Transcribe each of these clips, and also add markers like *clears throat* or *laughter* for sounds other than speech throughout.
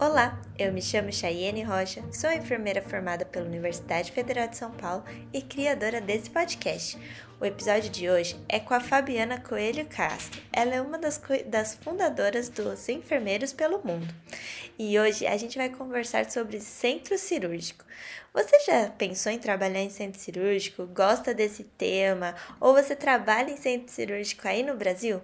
Olá, eu me chamo Chayene Rocha, sou enfermeira formada pela Universidade Federal de São Paulo e criadora desse podcast. O episódio de hoje é com a Fabiana Coelho Castro. Ela é uma das, das fundadoras dos Enfermeiros pelo Mundo. E hoje a gente vai conversar sobre centro cirúrgico. Você já pensou em trabalhar em centro cirúrgico? Gosta desse tema? Ou você trabalha em centro cirúrgico aí no Brasil?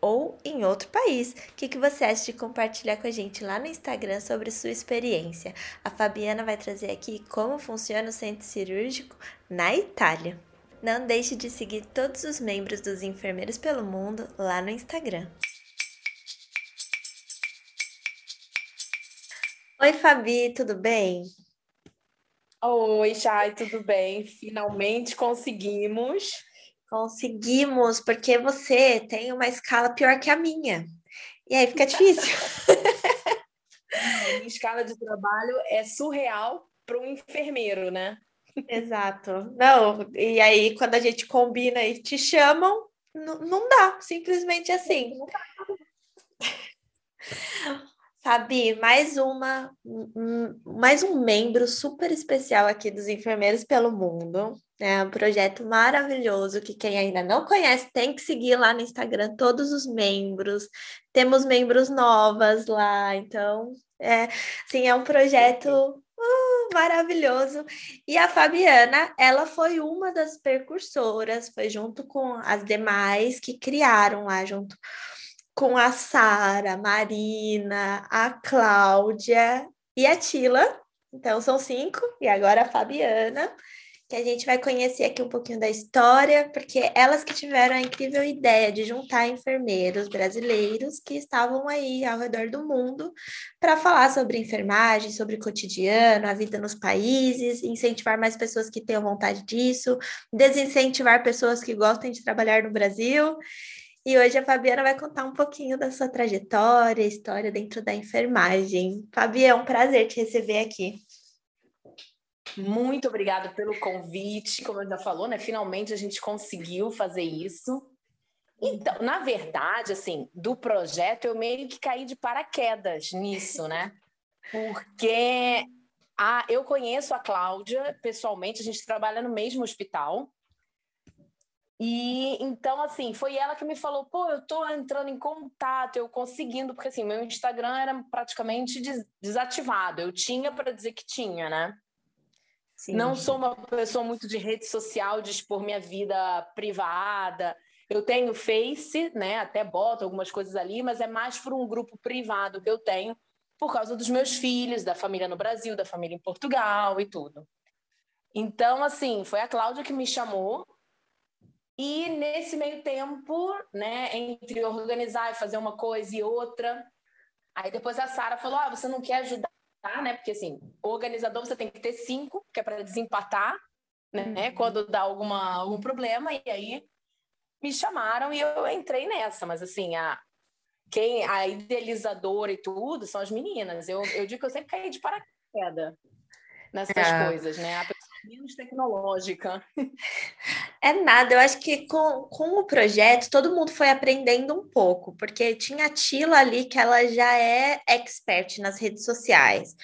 ou em outro país. O que, que você acha de compartilhar com a gente lá no Instagram sobre sua experiência? A Fabiana vai trazer aqui como funciona o centro cirúrgico na Itália. Não deixe de seguir todos os membros dos Enfermeiros pelo Mundo lá no Instagram. Oi, Fabi, tudo bem? Oi, Chay, tudo bem? Finalmente conseguimos. Conseguimos, porque você tem uma escala pior que a minha. E aí fica difícil. *laughs* *laughs* a minha escala de trabalho é surreal para um enfermeiro, né? Exato. Não, e aí quando a gente combina e te chamam, não dá, simplesmente assim. Fabi, mais uma, mais um membro super especial aqui dos Enfermeiros pelo Mundo. É um projeto maravilhoso que quem ainda não conhece tem que seguir lá no Instagram todos os membros. Temos membros novas lá, então é, assim, é um projeto uh, maravilhoso. E a Fabiana, ela foi uma das percursoras, foi junto com as demais que criaram lá junto com a Sara, Marina, a Cláudia e a Tila. Então são cinco, e agora a Fabiana que a gente vai conhecer aqui um pouquinho da história, porque elas que tiveram a incrível ideia de juntar enfermeiros brasileiros que estavam aí ao redor do mundo para falar sobre enfermagem, sobre o cotidiano, a vida nos países, incentivar mais pessoas que tenham vontade disso, desincentivar pessoas que gostem de trabalhar no Brasil. E hoje a Fabiana vai contar um pouquinho da sua trajetória, história dentro da enfermagem. Fabi, é um prazer te receber aqui. Muito obrigada pelo convite. Como já falou, né? Finalmente a gente conseguiu fazer isso. Então, na verdade, assim, do projeto eu meio que caí de paraquedas nisso, né? Porque a, eu conheço a Cláudia pessoalmente, a gente trabalha no mesmo hospital. E então, assim, foi ela que me falou: pô, eu tô entrando em contato, eu conseguindo, porque assim, meu Instagram era praticamente des desativado. Eu tinha para dizer que tinha, né? Sim. Não sou uma pessoa muito de rede social, de expor minha vida privada. Eu tenho Face, né? Até boto algumas coisas ali, mas é mais por um grupo privado que eu tenho por causa dos meus filhos, da família no Brasil, da família em Portugal e tudo. Então, assim, foi a Cláudia que me chamou. E nesse meio tempo, né, entre organizar e fazer uma coisa e outra, aí depois a Sara falou: "Ah, você não quer ajudar Né? Porque assim, organizador você tem que ter cinco, que é para desempatar, né? Uhum. Quando dá alguma, algum problema, e aí me chamaram e eu entrei nessa, mas assim, a, quem, a idealizadora e tudo são as meninas. Eu, eu digo que eu sempre caí de paraquedas nessas é. coisas, né? A pessoa menos tecnológica. É nada, eu acho que com, com o projeto todo mundo foi aprendendo um pouco, porque tinha a Tila ali que ela já é expert nas redes sociais.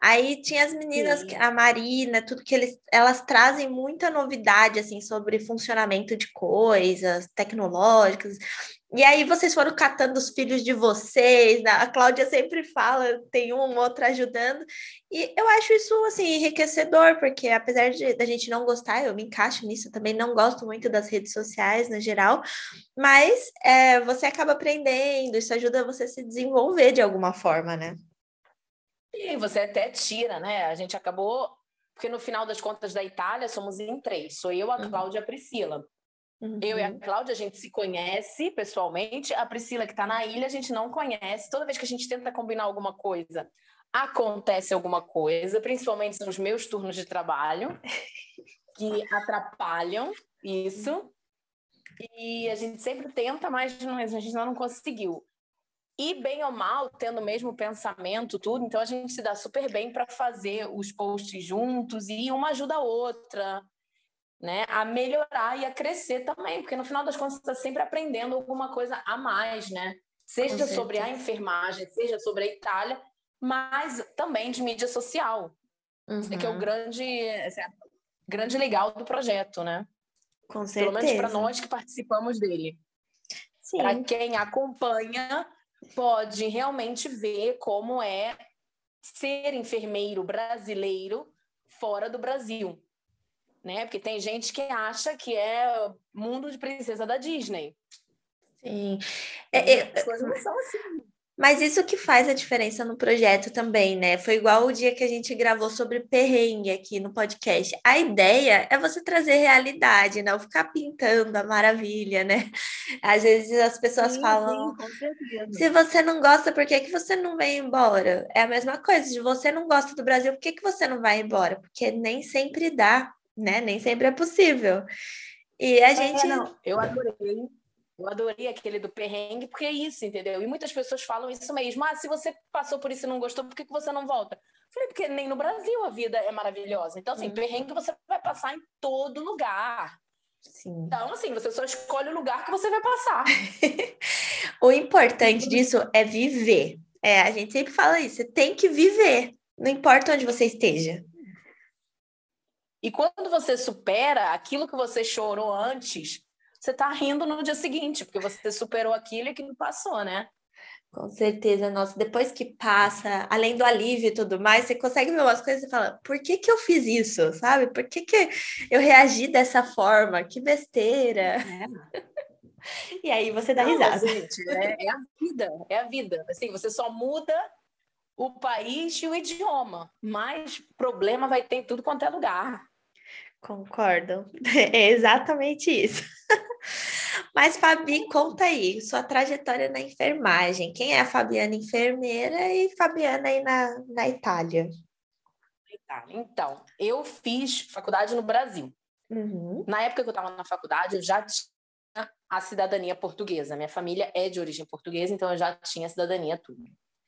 Aí tinha as meninas, Sim. a Marina, tudo que eles, elas trazem muita novidade assim sobre funcionamento de coisas tecnológicas. E aí vocês foram catando os filhos de vocês, né? a Cláudia sempre fala, tem um outro ajudando, e eu acho isso assim enriquecedor, porque apesar de da gente não gostar, eu me encaixo nisso também, não gosto muito das redes sociais no geral, mas é, você acaba aprendendo, isso ajuda você a se desenvolver de alguma forma, né? E você até tira, né? A gente acabou, porque no final das contas da Itália somos em três, sou eu, a uhum. Cláudia e a Priscila. Uhum. Eu e a uhum. Cláudia, a gente se conhece pessoalmente. A Priscila, que está na ilha, a gente não conhece. Toda vez que a gente tenta combinar alguma coisa, acontece alguma coisa, principalmente nos meus turnos de trabalho, que atrapalham isso. E a gente sempre tenta, mas a gente não conseguiu. E bem ou mal, tendo o mesmo pensamento, tudo, então a gente se dá super bem para fazer os posts juntos e uma ajuda a outra né, a melhorar e a crescer também, porque no final das contas está sempre aprendendo alguma coisa a mais, né? Seja sobre a enfermagem, seja sobre a Itália, mas também de mídia social. Uhum. que é o grande, é grande legal do projeto, né? Com certeza. Pelo menos para nós que participamos dele. Para quem acompanha, pode realmente ver como é ser enfermeiro brasileiro fora do Brasil. Né? Porque tem gente que acha que é mundo de princesa da Disney. Sim. É, é, As coisas não são assim. Mas isso que faz a diferença no projeto também, né? Foi igual o dia que a gente gravou sobre perrengue aqui no podcast. A ideia é você trazer realidade, não ficar pintando a maravilha, né? Às vezes as pessoas sim, falam: sim, se você não gosta, por que, que você não vem embora? É a mesma coisa, se você não gosta do Brasil, por que, que você não vai embora? Porque nem sempre dá, né? Nem sempre é possível. E a é, gente. Não, eu adorei eu adorei aquele do perrengue, porque é isso, entendeu? E muitas pessoas falam isso mesmo. Ah, se você passou por isso e não gostou, por que, que você não volta? falei, porque nem no Brasil a vida é maravilhosa. Então, assim, hum. perrengue você vai passar em todo lugar. Sim. Então, assim, você só escolhe o lugar que você vai passar. *laughs* o importante disso é viver. É, a gente sempre fala isso, você tem que viver, não importa onde você esteja. E quando você supera aquilo que você chorou antes, você tá rindo no dia seguinte, porque você superou aquilo e aquilo passou, né? Com certeza, nossa, depois que passa, além do alívio e tudo mais, você consegue ver umas coisas e fala, por que que eu fiz isso, sabe? Por que que eu reagi dessa forma? Que besteira. É. *laughs* e aí você dá Não, risada. Gente, é, é, a vida, é a vida. Assim, você só muda o país e o idioma, mas problema vai ter em tudo quanto é lugar. Concordo, *laughs* é exatamente isso. *laughs* Mas, Fabi, conta aí, sua trajetória na enfermagem. Quem é a Fabiana enfermeira e Fabiana aí na, na Itália? Então, eu fiz faculdade no Brasil. Uhum. Na época que eu estava na faculdade, eu já tinha a cidadania portuguesa. Minha família é de origem portuguesa, então eu já tinha a cidadania tudo.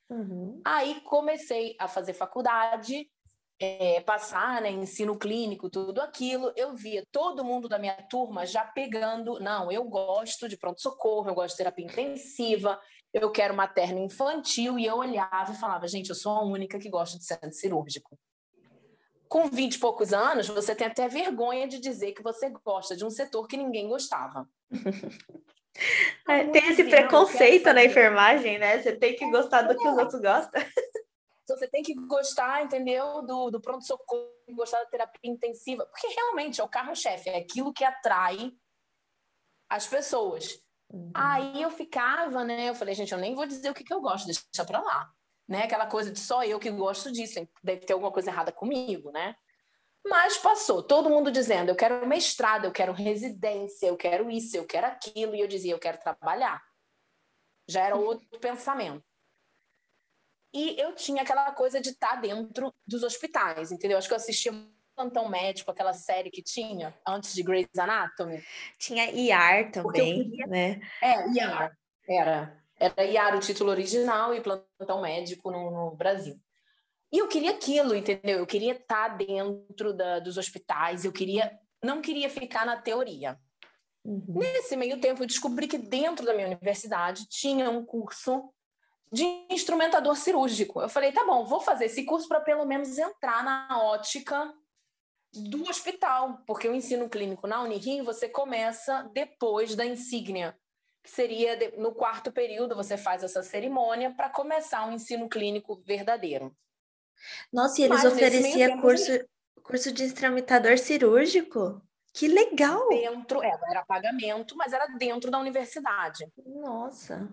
Uhum. Aí comecei a fazer faculdade é, passar, né, ensino clínico, tudo aquilo, eu via todo mundo da minha turma já pegando, não, eu gosto de pronto-socorro, eu gosto de terapia intensiva, eu quero materno infantil, e eu olhava e falava, gente, eu sou a única que gosta de centro cirúrgico. Com 20 e poucos anos, você tem até vergonha de dizer que você gosta de um setor que ninguém gostava. *laughs* É, tem esse preconceito na enfermagem, né? Você tem que gostar do que os outros gostam. *laughs* Então, você tem que gostar, entendeu? Do, do pronto-socorro, gostar da terapia intensiva, porque realmente é o carro-chefe, é aquilo que atrai as pessoas. Uhum. Aí eu ficava, né? Eu falei, gente, eu nem vou dizer o que, que eu gosto, deixa pra lá. Né? Aquela coisa de só eu que gosto disso, deve ter alguma coisa errada comigo, né? Mas passou, todo mundo dizendo, eu quero mestrado, eu quero residência, eu quero isso, eu quero aquilo, e eu dizia, eu quero trabalhar. Já era outro pensamento. E eu tinha aquela coisa de estar dentro dos hospitais, entendeu? Acho que eu assistia Plantão Médico, aquela série que tinha antes de Grey's Anatomy. Tinha IAR também, queria... né? É, IAR. Era. Era IAR o título original e Plantão Médico no, no Brasil. E eu queria aquilo, entendeu? Eu queria estar dentro da, dos hospitais, eu queria, não queria ficar na teoria. Uhum. Nesse meio tempo, eu descobri que dentro da minha universidade tinha um curso de instrumentador cirúrgico. Eu falei, tá bom, vou fazer esse curso para pelo menos entrar na ótica do hospital, porque o ensino clínico na Unirio você começa depois da insígnia, que seria no quarto período você faz essa cerimônia para começar um ensino clínico verdadeiro. Nossa, e eles ofereciam curso, curso de instrumentador cirúrgico? Que legal! Dentro, é, era pagamento, mas era dentro da universidade. Nossa!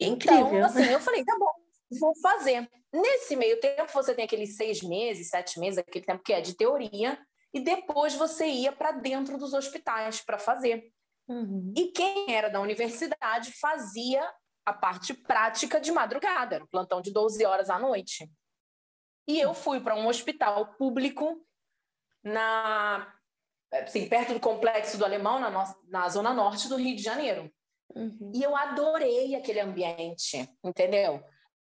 Incrível. Então, assim, eu falei, tá bom, vou fazer. Nesse meio tempo, você tem aqueles seis meses, sete meses, aquele tempo que é de teoria, e depois você ia para dentro dos hospitais para fazer. Uhum. E quem era da universidade fazia a parte prática de madrugada, era um plantão de 12 horas à noite. E eu fui para um hospital público na assim, perto do complexo do Alemão, na, no, na zona norte do Rio de Janeiro. Uhum. E eu adorei aquele ambiente, entendeu?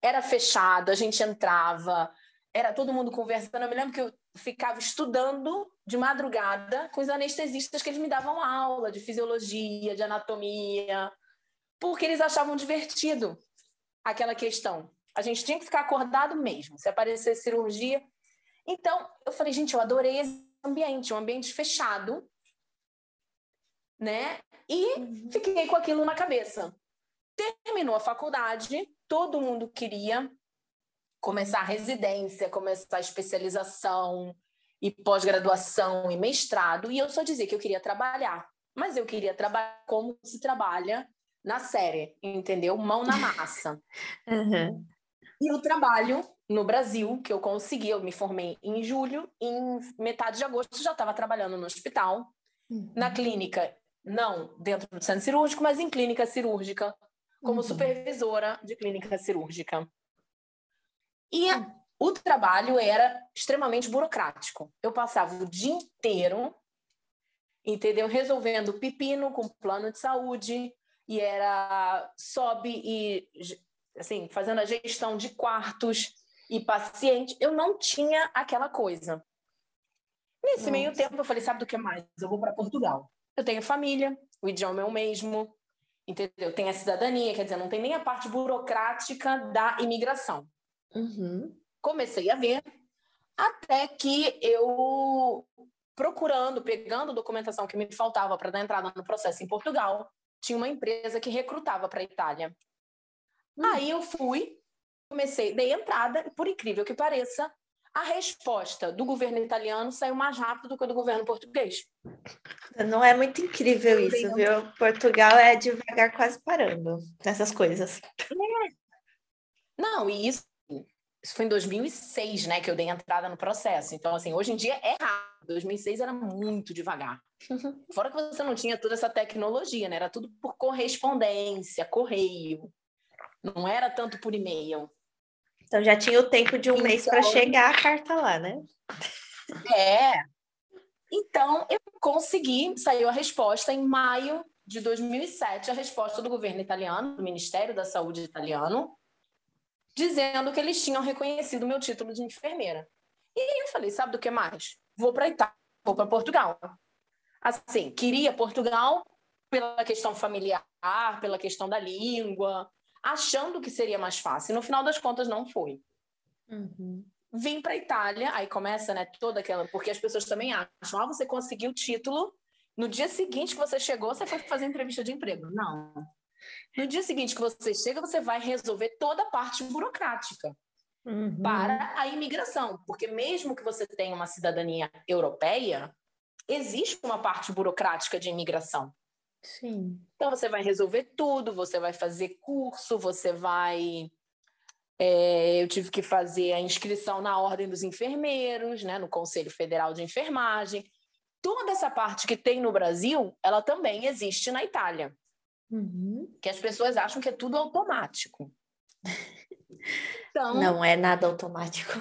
Era fechado, a gente entrava, era todo mundo conversando. Eu me lembro que eu ficava estudando de madrugada com os anestesistas que eles me davam aula de fisiologia, de anatomia, porque eles achavam divertido aquela questão. A gente tinha que ficar acordado mesmo. Se aparecer cirurgia. Então, eu falei, gente, eu adorei esse ambiente, um ambiente fechado, né? E uhum. fiquei com aquilo na cabeça. Terminou a faculdade, todo mundo queria começar a residência, começar a especialização e pós-graduação e mestrado, e eu só dizia que eu queria trabalhar. Mas eu queria trabalhar como se trabalha na série, entendeu? Mão na massa. *laughs* Uhum. E o trabalho no Brasil, que eu consegui, eu me formei em julho, em metade de agosto já estava trabalhando no hospital, uhum. na clínica, não dentro do centro cirúrgico, mas em clínica cirúrgica, como uhum. supervisora de clínica cirúrgica. E a, o trabalho era extremamente burocrático. Eu passava o dia inteiro, entendeu? Resolvendo pepino com plano de saúde, e era sobe e assim, fazendo a gestão de quartos e paciente, eu não tinha aquela coisa. Nesse Nossa. meio tempo eu falei, sabe do que mais? Eu vou para Portugal. Eu tenho família, o idioma é o mesmo, entendeu? Tem a cidadania, quer dizer, não tem nem a parte burocrática da imigração. Uhum. Comecei a ver, até que eu procurando, pegando documentação que me faltava para dar entrada no processo em Portugal, tinha uma empresa que recrutava para a Itália. Hum. Aí eu fui, comecei, dei entrada, e por incrível que pareça, a resposta do governo italiano saiu mais rápido do que a do governo português. Não é muito incrível isso, viu? Portugal é devagar quase parando nessas coisas. É. Não, e isso, isso foi em 2006, né, que eu dei entrada no processo. Então, assim, hoje em dia é rápido. 2006 era muito devagar. Uhum. Fora que você não tinha toda essa tecnologia, né? Era tudo por correspondência, correio. Não era tanto por e-mail. Então já tinha o tempo de um então, mês para chegar a carta lá, né? É. Então eu consegui, saiu a resposta em maio de 2007, a resposta do governo italiano, do Ministério da Saúde italiano, dizendo que eles tinham reconhecido meu título de enfermeira. E eu falei, sabe do que mais? Vou para Itália, vou para Portugal. Assim, queria Portugal pela questão familiar, pela questão da língua, achando que seria mais fácil. No final das contas, não foi. Uhum. Vim para Itália, aí começa, né, toda aquela. Porque as pessoas também acham, ah, você conseguiu o título, no dia seguinte que você chegou, você foi fazer entrevista de emprego. Não. No dia seguinte que você chega, você vai resolver toda a parte burocrática uhum. para a imigração. Porque mesmo que você tenha uma cidadania europeia, existe uma parte burocrática de imigração. Sim. Então você vai resolver tudo, você vai fazer curso, você vai. É, eu tive que fazer a inscrição na Ordem dos Enfermeiros, né, no Conselho Federal de Enfermagem. Toda essa parte que tem no Brasil, ela também existe na Itália. Uhum. Que as pessoas acham que é tudo automático. *laughs* Então, não é nada automático.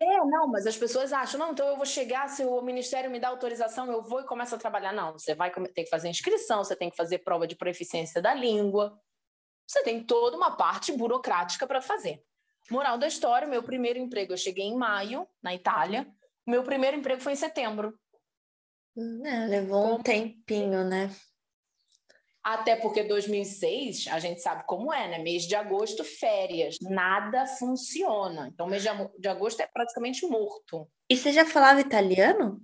É, não, mas as pessoas acham, não, então eu vou chegar, se o ministério me dá autorização, eu vou e começo a trabalhar. Não, você vai ter que fazer inscrição, você tem que fazer prova de proficiência da língua. Você tem toda uma parte burocrática para fazer. Moral da história, meu primeiro emprego, eu cheguei em maio, na Itália. Meu primeiro emprego foi em setembro. É, levou um tempinho, né? Até porque 2006, a gente sabe como é, né? Mês de agosto, férias, nada funciona. Então, mês de agosto é praticamente morto. E você já falava italiano?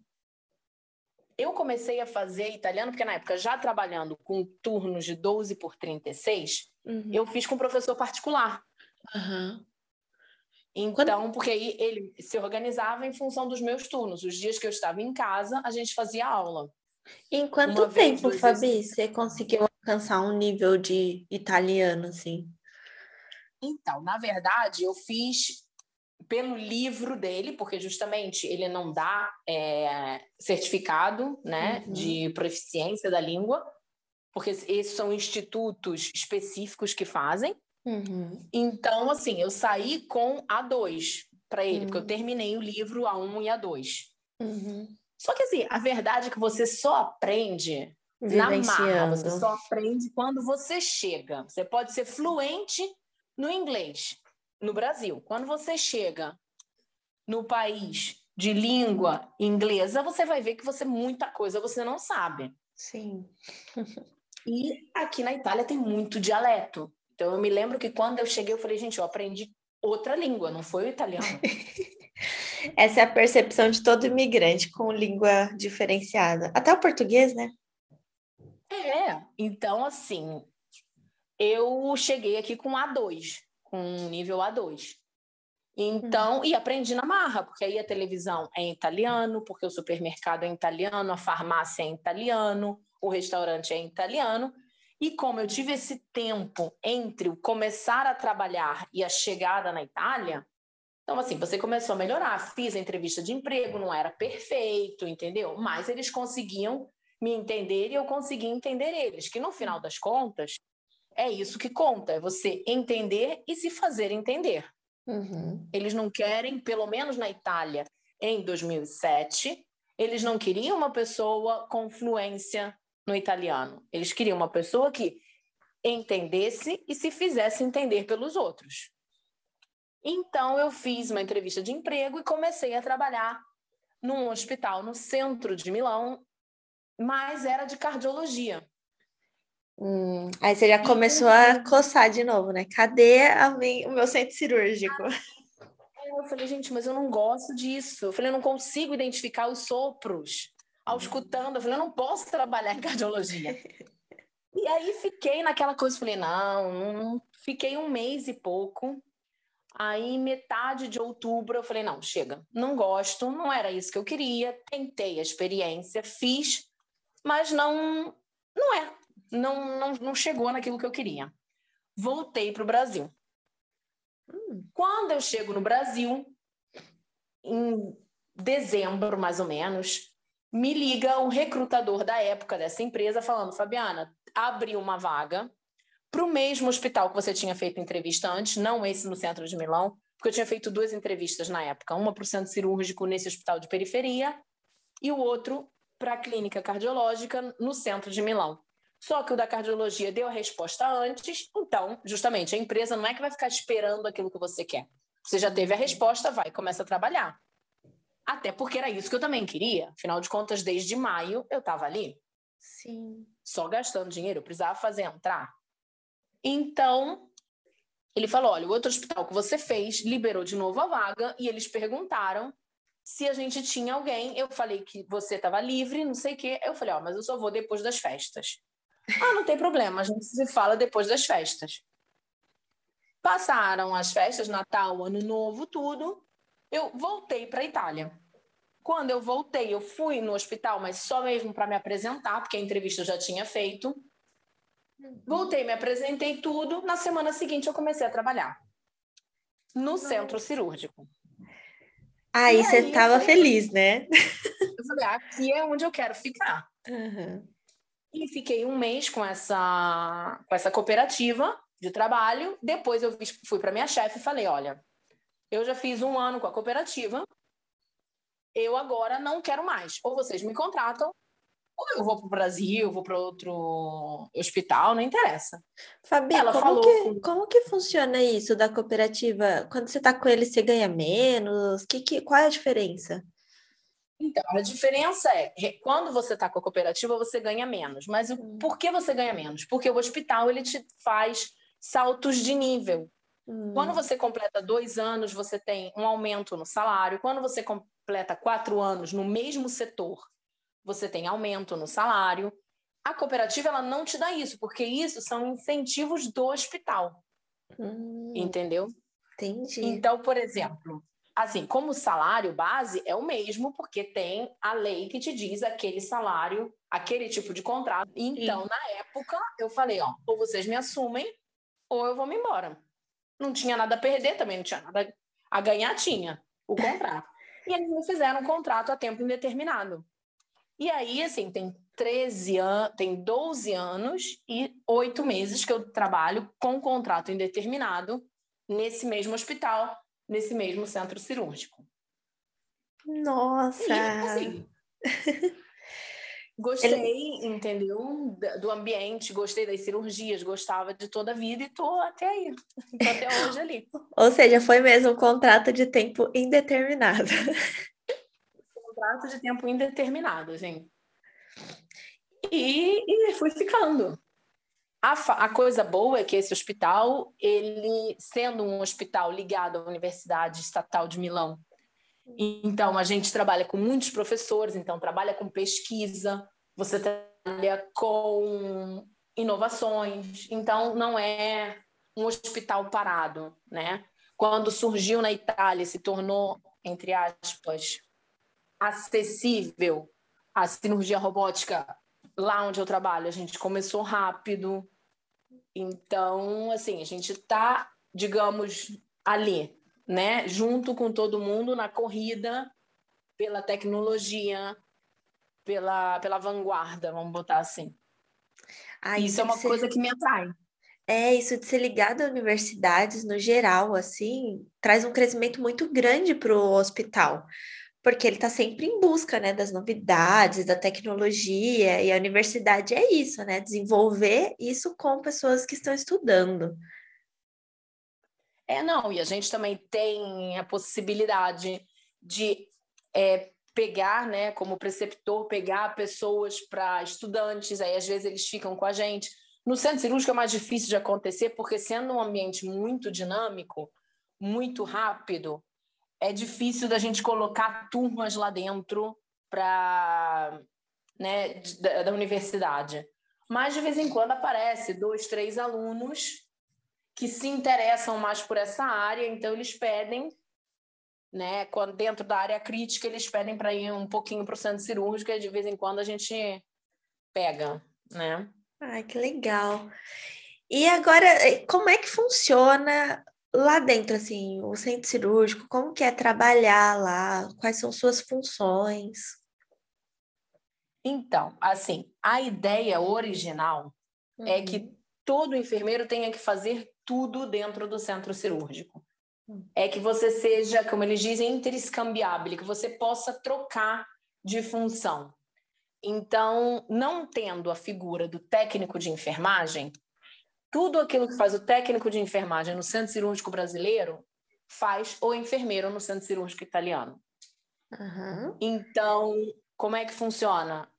Eu comecei a fazer italiano porque na época, já trabalhando com turnos de 12 por 36, uhum. eu fiz com professor particular. Uhum. Então, porque aí ele se organizava em função dos meus turnos. Os dias que eu estava em casa, a gente fazia aula. Em quanto Uma tempo, vez, Fabi, vezes... você conseguiu alcançar um nível de italiano, assim? Então, na verdade, eu fiz pelo livro dele, porque justamente ele não dá é, certificado né, uhum. de proficiência da língua, porque esses são institutos específicos que fazem. Uhum. Então, assim, eu saí com A2 para ele, uhum. porque eu uhum. terminei o livro A1 e A2. Só que assim, a verdade é que você só aprende na marra, você só aprende quando você chega. Você pode ser fluente no inglês no Brasil. Quando você chega no país de língua inglesa, você vai ver que você muita coisa você não sabe. Sim. e aqui na Itália tem muito dialeto. Então eu me lembro que quando eu cheguei eu falei, gente, eu aprendi outra língua, não foi o italiano. *laughs* Essa é a percepção de todo imigrante com língua diferenciada. Até o português, né? É, então assim, eu cheguei aqui com A2, com nível A2. Então, hum. e aprendi na marra, porque aí a televisão é em italiano, porque o supermercado é em italiano, a farmácia é em italiano, o restaurante é em italiano. E como eu tive esse tempo entre o começar a trabalhar e a chegada na Itália, então, assim, você começou a melhorar. Fiz a entrevista de emprego, não era perfeito, entendeu? Mas eles conseguiam me entender e eu conseguia entender eles. Que no final das contas, é isso que conta: é você entender e se fazer entender. Uhum. Eles não querem, pelo menos na Itália, em 2007, eles não queriam uma pessoa com fluência no italiano. Eles queriam uma pessoa que entendesse e se fizesse entender pelos outros. Então, eu fiz uma entrevista de emprego e comecei a trabalhar num hospital no centro de Milão, mas era de cardiologia. Hum, aí você já começou a coçar de novo, né? Cadê o meu centro cirúrgico? Eu falei, gente, mas eu não gosto disso. Eu falei, eu não consigo identificar os sopros ao escutando. Eu falei, eu não posso trabalhar em cardiologia. *laughs* e aí fiquei naquela coisa, falei, não, não, fiquei um mês e pouco. Aí, metade de outubro, eu falei: não, chega, não gosto, não era isso que eu queria. Tentei a experiência, fiz, mas não, não é, não, não, não chegou naquilo que eu queria. Voltei para o Brasil. Hum. Quando eu chego no Brasil, em dezembro mais ou menos, me liga um recrutador da época dessa empresa falando: Fabiana, abriu uma vaga para o mesmo hospital que você tinha feito entrevista antes, não esse no centro de Milão, porque eu tinha feito duas entrevistas na época, uma para o centro cirúrgico nesse hospital de periferia e o outro para a clínica cardiológica no centro de Milão. Só que o da cardiologia deu a resposta antes, então, justamente, a empresa não é que vai ficar esperando aquilo que você quer. Você já teve a resposta, vai, começa a trabalhar. Até porque era isso que eu também queria. Afinal de contas, desde maio eu estava ali. Sim. Só gastando dinheiro, eu precisava fazer entrar. Então, ele falou: olha, o outro hospital que você fez liberou de novo a vaga e eles perguntaram se a gente tinha alguém. Eu falei que você estava livre, não sei o quê. Eu falei: ó, oh, mas eu só vou depois das festas. *laughs* ah, não tem problema, a gente se fala depois das festas. Passaram as festas, Natal, Ano Novo, tudo. Eu voltei para a Itália. Quando eu voltei, eu fui no hospital, mas só mesmo para me apresentar, porque a entrevista eu já tinha feito. Voltei, me apresentei tudo. Na semana seguinte, eu comecei a trabalhar no centro cirúrgico. Aí você estava feliz, né? Eu falei, aqui é onde eu quero ficar. Uhum. E fiquei um mês com essa, com essa cooperativa de trabalho. Depois eu fui para minha chefe e falei: olha, eu já fiz um ano com a cooperativa, eu agora não quero mais. Ou vocês me contratam, ou eu vou para o Brasil, vou para outro hospital, não interessa. Fabi, Ela como, falou... que, como que funciona isso da cooperativa? Quando você está com ele, você ganha menos? Que, que, qual é a diferença? Então, a diferença é, quando você está com a cooperativa, você ganha menos. Mas o, hum. por que você ganha menos? Porque o hospital, ele te faz saltos de nível. Hum. Quando você completa dois anos, você tem um aumento no salário. Quando você completa quatro anos no mesmo setor, você tem aumento no salário. A cooperativa ela não te dá isso, porque isso são incentivos do hospital. Hum, entendeu? Entendi. Então, por exemplo, assim, como o salário base é o mesmo, porque tem a lei que te diz aquele salário, aquele tipo de contrato. Então, Sim. na época, eu falei, ó, ou vocês me assumem, ou eu vou me embora. Não tinha nada a perder, também não tinha nada a ganhar, tinha o contrato. *laughs* e eles me fizeram um contrato a tempo indeterminado. E aí, assim, tem 13 anos, tem 12 anos e 8 meses que eu trabalho com contrato indeterminado nesse mesmo hospital, nesse mesmo centro cirúrgico. Nossa! E, assim, *laughs* gostei, Ele... entendeu? Do ambiente, gostei das cirurgias, gostava de toda a vida e tô até aí, tô até hoje ali. *laughs* Ou seja, foi mesmo um contrato de tempo indeterminado. Contrato de tempo indeterminado, gente. E, e fui ficando. a, a, coisa boa é que esse hospital, ele sendo um hospital ligado à Universidade Estatal de Milão, então a gente trabalha com muitos professores, então trabalha com pesquisa, você trabalha com inovações, então não é um hospital parado, né? Quando surgiu na Itália, se tornou, entre aspas, acessível a cirurgia robótica lá onde eu trabalho, a gente começou rápido. Então, assim, a gente está, digamos, ali, né, junto com todo mundo na corrida pela tecnologia, pela, pela vanguarda, vamos botar assim. Ah, isso, isso é uma ser... coisa que me atrai. É, isso de ser ligado a universidades no geral, assim, traz um crescimento muito grande para o hospital porque ele está sempre em busca, né, das novidades, da tecnologia, e a universidade é isso, né, desenvolver isso com pessoas que estão estudando. É, não, e a gente também tem a possibilidade de é, pegar, né, como preceptor, pegar pessoas para estudantes, aí às vezes eles ficam com a gente. No centro cirúrgico é mais difícil de acontecer, porque sendo um ambiente muito dinâmico, muito rápido, é difícil da gente colocar turmas lá dentro para né, da, da, universidade. Mas de vez em quando aparece dois, três alunos que se interessam mais por essa área, então eles pedem, né, quando dentro da área crítica eles pedem para ir um pouquinho para o centro cirúrgico e de vez em quando a gente pega, né? Ai, que legal. E agora, eh, como é que funciona lá dentro, assim, o centro cirúrgico, como que é trabalhar lá? Quais são suas funções? Então, assim, a ideia original uhum. é que uhum. todo enfermeiro tenha que fazer tudo dentro do centro cirúrgico. Uhum. É que você seja, como eles dizem, interescambiável, que você possa trocar de função. Então, não tendo a figura do técnico de enfermagem, tudo aquilo que faz o técnico de enfermagem no centro cirúrgico brasileiro faz o enfermeiro no centro cirúrgico italiano. Uhum. Então, como é que funciona?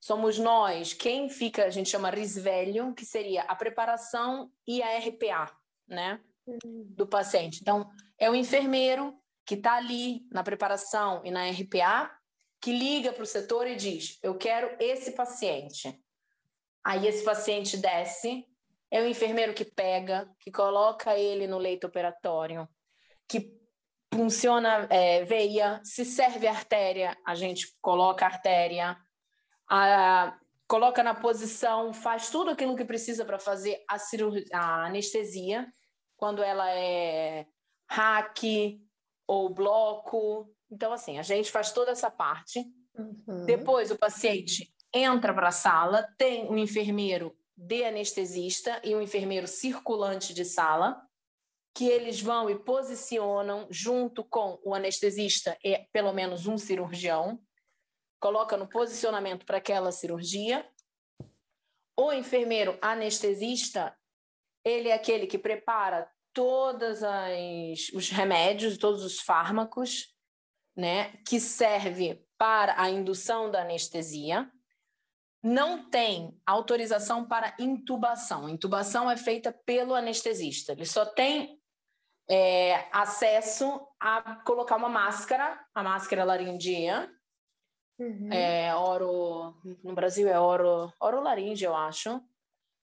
Somos nós, quem fica, a gente chama risvelho, que seria a preparação e a RPA, né? Uhum. Do paciente. Então, é o enfermeiro que está ali na preparação e na RPA, que liga para o setor e diz: Eu quero esse paciente. Aí esse paciente desce é o enfermeiro que pega, que coloca ele no leito operatório, que funciona é, veia, se serve artéria, a gente coloca a artéria, a, coloca na posição, faz tudo aquilo que precisa para fazer a, a anestesia, quando ela é hack ou bloco. Então, assim, a gente faz toda essa parte. Uhum. Depois, o paciente entra para a sala, tem um enfermeiro de anestesista e um enfermeiro circulante de sala, que eles vão e posicionam junto com o anestesista e pelo menos um cirurgião, coloca no posicionamento para aquela cirurgia. O enfermeiro anestesista, ele é aquele que prepara todos os remédios, todos os fármacos, né, que serve para a indução da anestesia não tem autorização para intubação. A intubação é feita pelo anestesista. Ele só tem é, acesso a colocar uma máscara, a máscara laringea. Uhum. É, oro, no Brasil é oro, laringe, eu acho.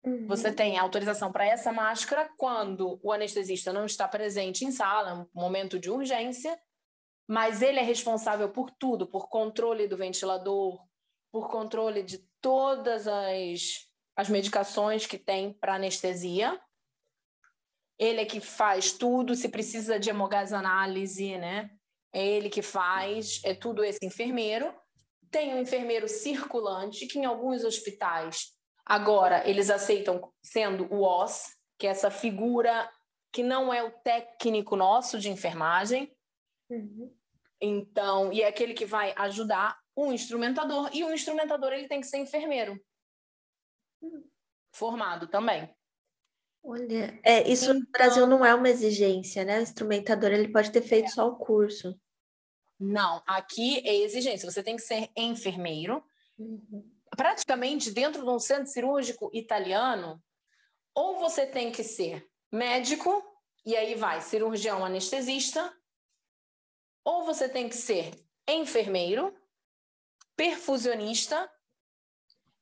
Uhum. Você tem autorização para essa máscara quando o anestesista não está presente em sala, um momento de urgência, mas ele é responsável por tudo, por controle do ventilador, por controle de todas as, as medicações que tem para anestesia. Ele é que faz tudo, se precisa de hemogasanálise, né? É ele que faz, é tudo esse enfermeiro. Tem um enfermeiro circulante, que em alguns hospitais, agora, eles aceitam sendo o OS, que é essa figura que não é o técnico nosso de enfermagem. Uhum. Então, e é aquele que vai ajudar um instrumentador e o instrumentador ele tem que ser enfermeiro formado também. Olha, é, isso então, no Brasil não é uma exigência, né? O instrumentador ele pode ter feito é. só o curso. Não, aqui é exigência. Você tem que ser enfermeiro. Uhum. Praticamente dentro de um centro cirúrgico italiano, ou você tem que ser médico, e aí vai cirurgião anestesista, ou você tem que ser enfermeiro, perfusionista,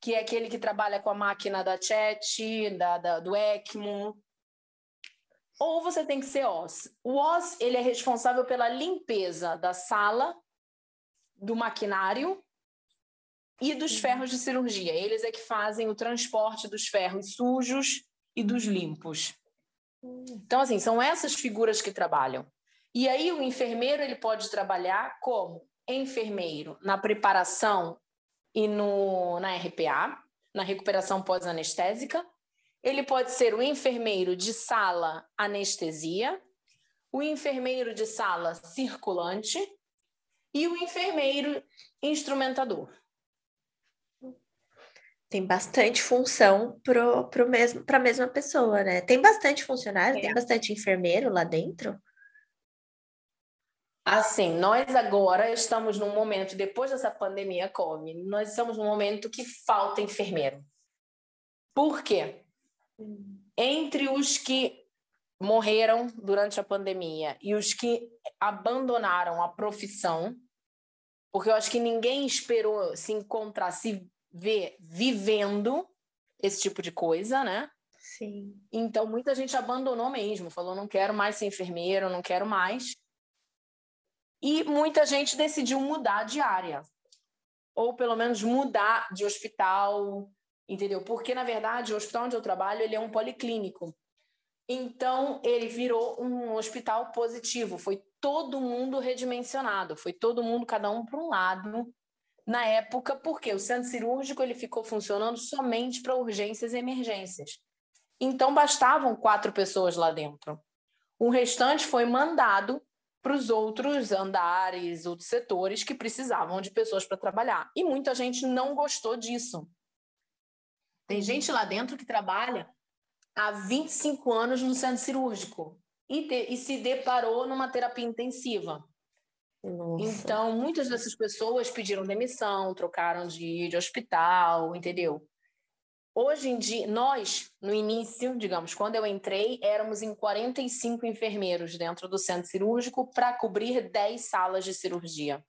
que é aquele que trabalha com a máquina da CHET, da, da, do ECMO, ou você tem que ser OS. O OS ele é responsável pela limpeza da sala, do maquinário e dos uhum. ferros de cirurgia. Eles é que fazem o transporte dos ferros sujos e dos limpos. Hum. Então, assim, são essas figuras que trabalham. E aí o enfermeiro ele pode trabalhar como enfermeiro na preparação e no, na RPA, na recuperação pós-anestésica. Ele pode ser o enfermeiro de sala anestesia, o enfermeiro de sala circulante e o enfermeiro instrumentador tem bastante função para a mesma pessoa, né? Tem bastante funcionário, é. tem bastante enfermeiro lá dentro? Assim, nós agora estamos num momento, depois dessa pandemia Covid, nós estamos num momento que falta enfermeiro. Por quê? Entre os que morreram durante a pandemia e os que abandonaram a profissão, porque eu acho que ninguém esperou se encontrar, se ver vivendo esse tipo de coisa, né? Sim. Então, muita gente abandonou mesmo, falou: não quero mais ser enfermeiro, não quero mais. E muita gente decidiu mudar de área, ou pelo menos mudar de hospital, entendeu? Porque, na verdade, o hospital onde eu trabalho ele é um policlínico. Então, ele virou um hospital positivo. Foi todo mundo redimensionado, foi todo mundo, cada um para um lado, na época, porque o centro cirúrgico ele ficou funcionando somente para urgências e emergências. Então bastavam quatro pessoas lá dentro. O restante foi mandado para os outros andares, outros setores que precisavam de pessoas para trabalhar. E muita gente não gostou disso. Tem gente lá dentro que trabalha há 25 anos no centro cirúrgico e, te, e se deparou numa terapia intensiva. Nossa. Então, muitas dessas pessoas pediram demissão, trocaram de, de hospital, entendeu? Hoje em dia, nós, no início, digamos, quando eu entrei, éramos em 45 enfermeiros dentro do centro cirúrgico para cobrir 10 salas de cirurgia.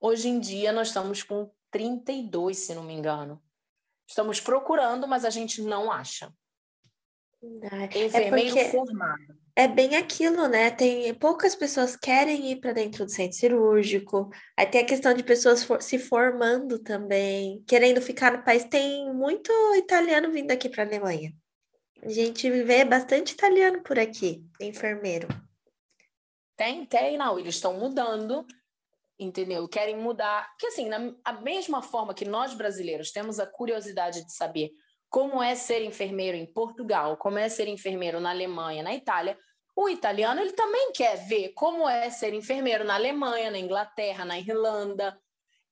Hoje em dia, nós estamos com 32, se não me engano. Estamos procurando, mas a gente não acha. É enfermeiro é porque... formado é bem aquilo, né? Tem poucas pessoas querem ir para dentro do centro cirúrgico. Aí tem a questão de pessoas for, se formando também, querendo ficar no país. Tem muito italiano vindo aqui para a Alemanha. A gente vê bastante italiano por aqui, enfermeiro. Tem, tem, não. Eles estão mudando, entendeu? Querem mudar. Que assim, na a mesma forma que nós brasileiros temos a curiosidade de saber como é ser enfermeiro em Portugal, como é ser enfermeiro na Alemanha, na Itália, o italiano ele também quer ver como é ser enfermeiro na Alemanha, na Inglaterra, na Irlanda.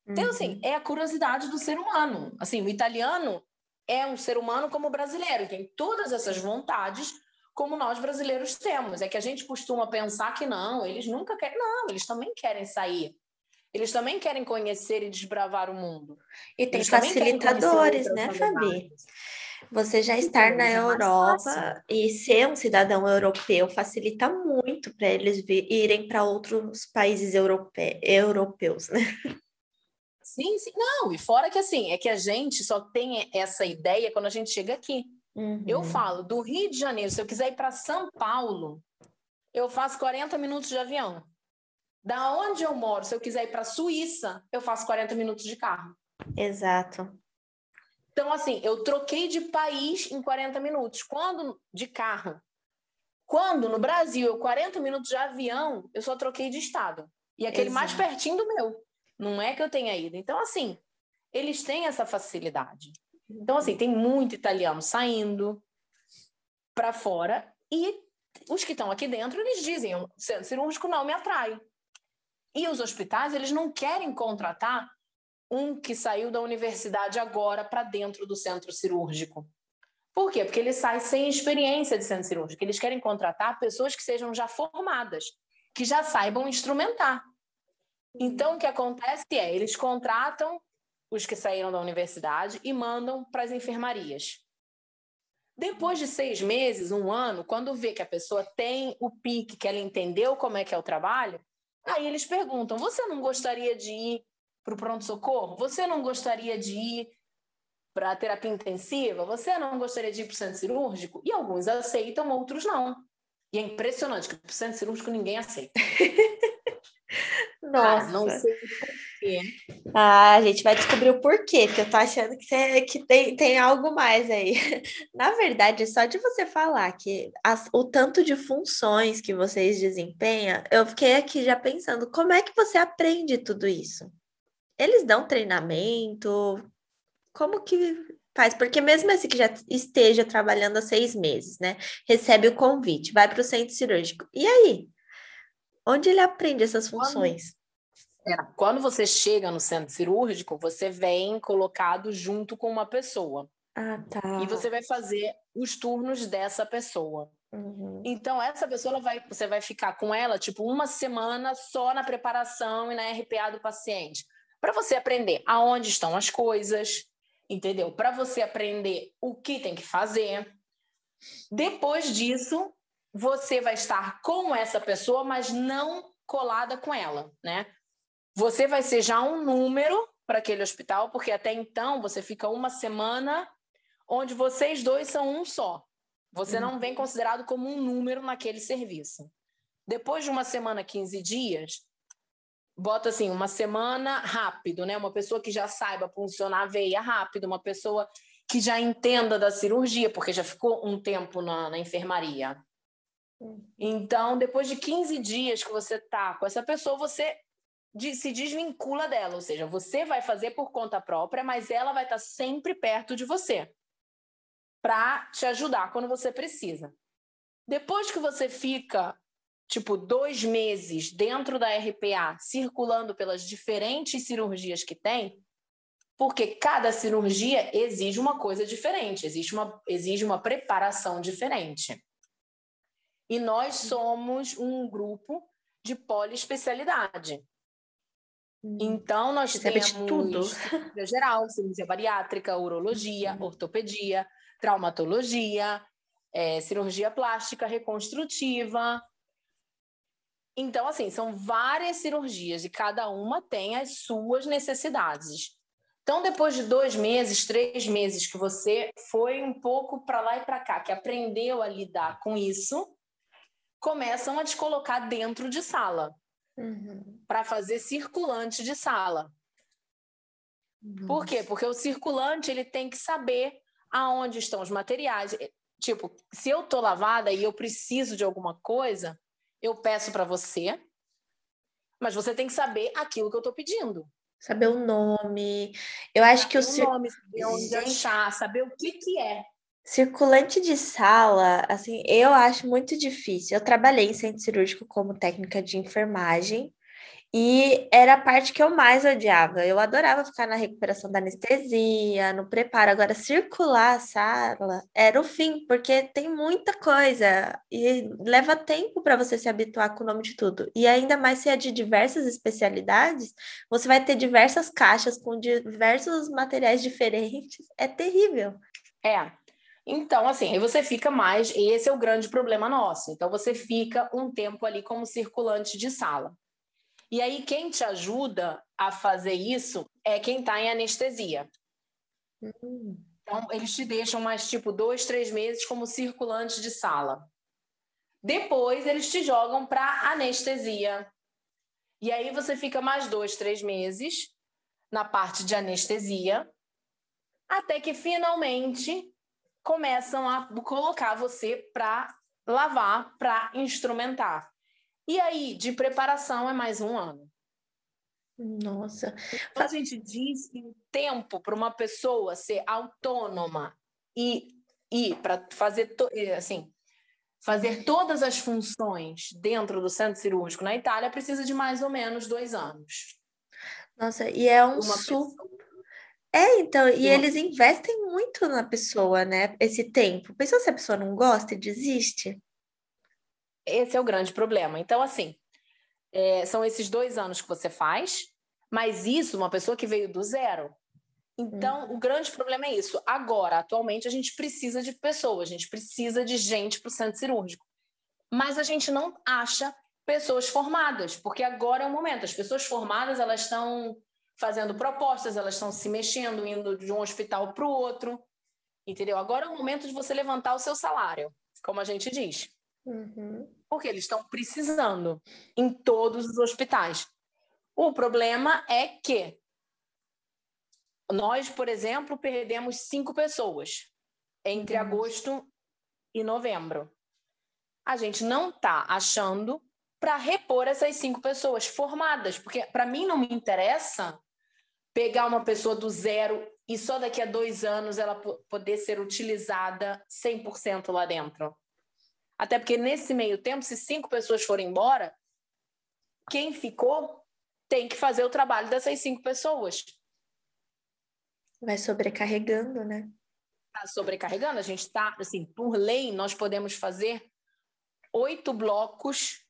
Então, assim, uhum. é a curiosidade do ser humano. Assim, o italiano é um ser humano como o brasileiro, tem todas essas vontades como nós brasileiros temos. É que a gente costuma pensar que não, eles nunca querem. Não, eles também querem sair. Eles também querem conhecer e desbravar o mundo. E tem eles facilitadores, né, Fabi? Você já estar na Europa e ser um cidadão europeu facilita muito para eles irem para outros países europe europeus, né? Sim, sim. Não, e fora que assim, é que a gente só tem essa ideia quando a gente chega aqui. Uhum. Eu falo, do Rio de Janeiro, se eu quiser ir para São Paulo, eu faço 40 minutos de avião. Da onde eu moro, se eu quiser ir para Suíça, eu faço 40 minutos de carro. Exato. Então, assim, eu troquei de país em 40 minutos. Quando de carro? Quando no Brasil, eu 40 minutos de avião, eu só troquei de estado. E aquele Exato. mais pertinho do meu. Não é que eu tenha ido. Então, assim, eles têm essa facilidade. Então, assim, tem muito italiano saindo para fora e os que estão aqui dentro, eles dizem, o centro cirúrgico não me atrai. E os hospitais, eles não querem contratar um que saiu da universidade agora para dentro do centro cirúrgico. Por quê? Porque ele sai sem experiência de centro cirúrgico. Eles querem contratar pessoas que sejam já formadas, que já saibam instrumentar. Então, o que acontece é, eles contratam os que saíram da universidade e mandam para as enfermarias. Depois de seis meses, um ano, quando vê que a pessoa tem o pique, que ela entendeu como é que é o trabalho, aí eles perguntam: você não gostaria de ir para o pronto-socorro? Você não gostaria de ir para a terapia intensiva? Você não gostaria de ir para o centro cirúrgico? E alguns aceitam, outros não. E é impressionante que o centro cirúrgico ninguém aceita. Nossa. *laughs* Ah, não sei porquê. Ah, a gente vai descobrir o porquê, porque eu tô achando que, que tem, tem algo mais aí. *laughs* Na verdade, só de você falar que as, o tanto de funções que vocês desempenham, eu fiquei aqui já pensando, como é que você aprende tudo isso? Eles dão treinamento? Como que faz? Porque mesmo esse que já esteja trabalhando há seis meses, né? Recebe o convite, vai para o centro cirúrgico. E aí? Onde ele aprende essas funções? Quando, é, quando você chega no centro cirúrgico, você vem colocado junto com uma pessoa. Ah, tá. E você vai fazer os turnos dessa pessoa. Uhum. Então, essa pessoa vai, você vai ficar com ela, tipo, uma semana só na preparação e na RPA do paciente. Para você aprender aonde estão as coisas, entendeu? Para você aprender o que tem que fazer. Depois disso, você vai estar com essa pessoa, mas não colada com ela, né? Você vai ser já um número para aquele hospital, porque até então você fica uma semana onde vocês dois são um só. Você não vem considerado como um número naquele serviço. Depois de uma semana, 15 dias, bota assim, uma semana rápido, né? Uma pessoa que já saiba funcionar a veia rápido, uma pessoa que já entenda da cirurgia, porque já ficou um tempo na, na enfermaria. Então, depois de 15 dias que você tá com essa pessoa, você se desvincula dela, ou seja, você vai fazer por conta própria, mas ela vai estar tá sempre perto de você para te ajudar quando você precisa. Depois que você fica, tipo, dois meses dentro da RPA, circulando pelas diferentes cirurgias que tem, porque cada cirurgia exige uma coisa diferente, exige uma, exige uma preparação diferente. E nós somos um grupo de poliespecialidade. Hum. Então, nós Você temos tudo. *laughs* cirurgia geral, cirurgia bariátrica, urologia, uhum. ortopedia, traumatologia, é, cirurgia plástica, reconstrutiva. Então, assim, são várias cirurgias e cada uma tem as suas necessidades. Então, depois de dois meses, três meses que você foi um pouco para lá e para cá, que aprendeu a lidar com isso, começam a te colocar dentro de sala uhum. para fazer circulante de sala. Nossa. Por quê? Porque o circulante ele tem que saber aonde estão os materiais. Tipo, se eu tô lavada e eu preciso de alguma coisa, eu peço para você, mas você tem que saber aquilo que eu tô pedindo. Saber o nome. Eu acho saber que o, o nome, saber onde achar, saber o que que é. Circulante de sala, assim, eu acho muito difícil. Eu trabalhei em centro cirúrgico como técnica de enfermagem e era a parte que eu mais odiava. Eu adorava ficar na recuperação da anestesia, no preparo. Agora, circular a sala era o fim, porque tem muita coisa e leva tempo para você se habituar com o nome de tudo. E ainda mais se é de diversas especialidades, você vai ter diversas caixas com diversos materiais diferentes. É terrível. É, então, assim, você fica mais, e esse é o grande problema nosso. Então, você fica um tempo ali como circulante de sala. E aí, quem te ajuda a fazer isso é quem está em anestesia. Uhum. Então, eles te deixam mais tipo dois, três meses como circulante de sala. Depois, eles te jogam para anestesia. E aí, você fica mais dois, três meses na parte de anestesia, até que finalmente começam a colocar você para lavar, para instrumentar. E aí, de preparação é mais um ano. Nossa. Então, a gente diz que o tempo para uma pessoa ser autônoma e, e para fazer assim fazer todas as funções dentro do centro cirúrgico na Itália precisa de mais ou menos dois anos. Nossa, e é um super é, então, e eles investem muito na pessoa, né? Esse tempo. Pensou se a pessoa não gosta e desiste? Esse é o grande problema. Então, assim, é, são esses dois anos que você faz, mas isso, uma pessoa que veio do zero. Então, uhum. o grande problema é isso. Agora, atualmente, a gente precisa de pessoas, a gente precisa de gente para o centro cirúrgico. Mas a gente não acha pessoas formadas, porque agora é o momento. As pessoas formadas, elas estão fazendo propostas, elas estão se mexendo, indo de um hospital para o outro, entendeu? Agora é o momento de você levantar o seu salário, como a gente diz. Uhum. Porque eles estão precisando em todos os hospitais. O problema é que nós, por exemplo, perdemos cinco pessoas entre uhum. agosto e novembro. A gente não está achando para repor essas cinco pessoas formadas, porque para mim não me interessa pegar uma pessoa do zero e só daqui a dois anos ela poder ser utilizada 100% lá dentro. Até porque nesse meio tempo, se cinco pessoas forem embora, quem ficou tem que fazer o trabalho dessas cinco pessoas. Vai sobrecarregando, né? Está sobrecarregando. A gente está, assim, por lei, nós podemos fazer oito blocos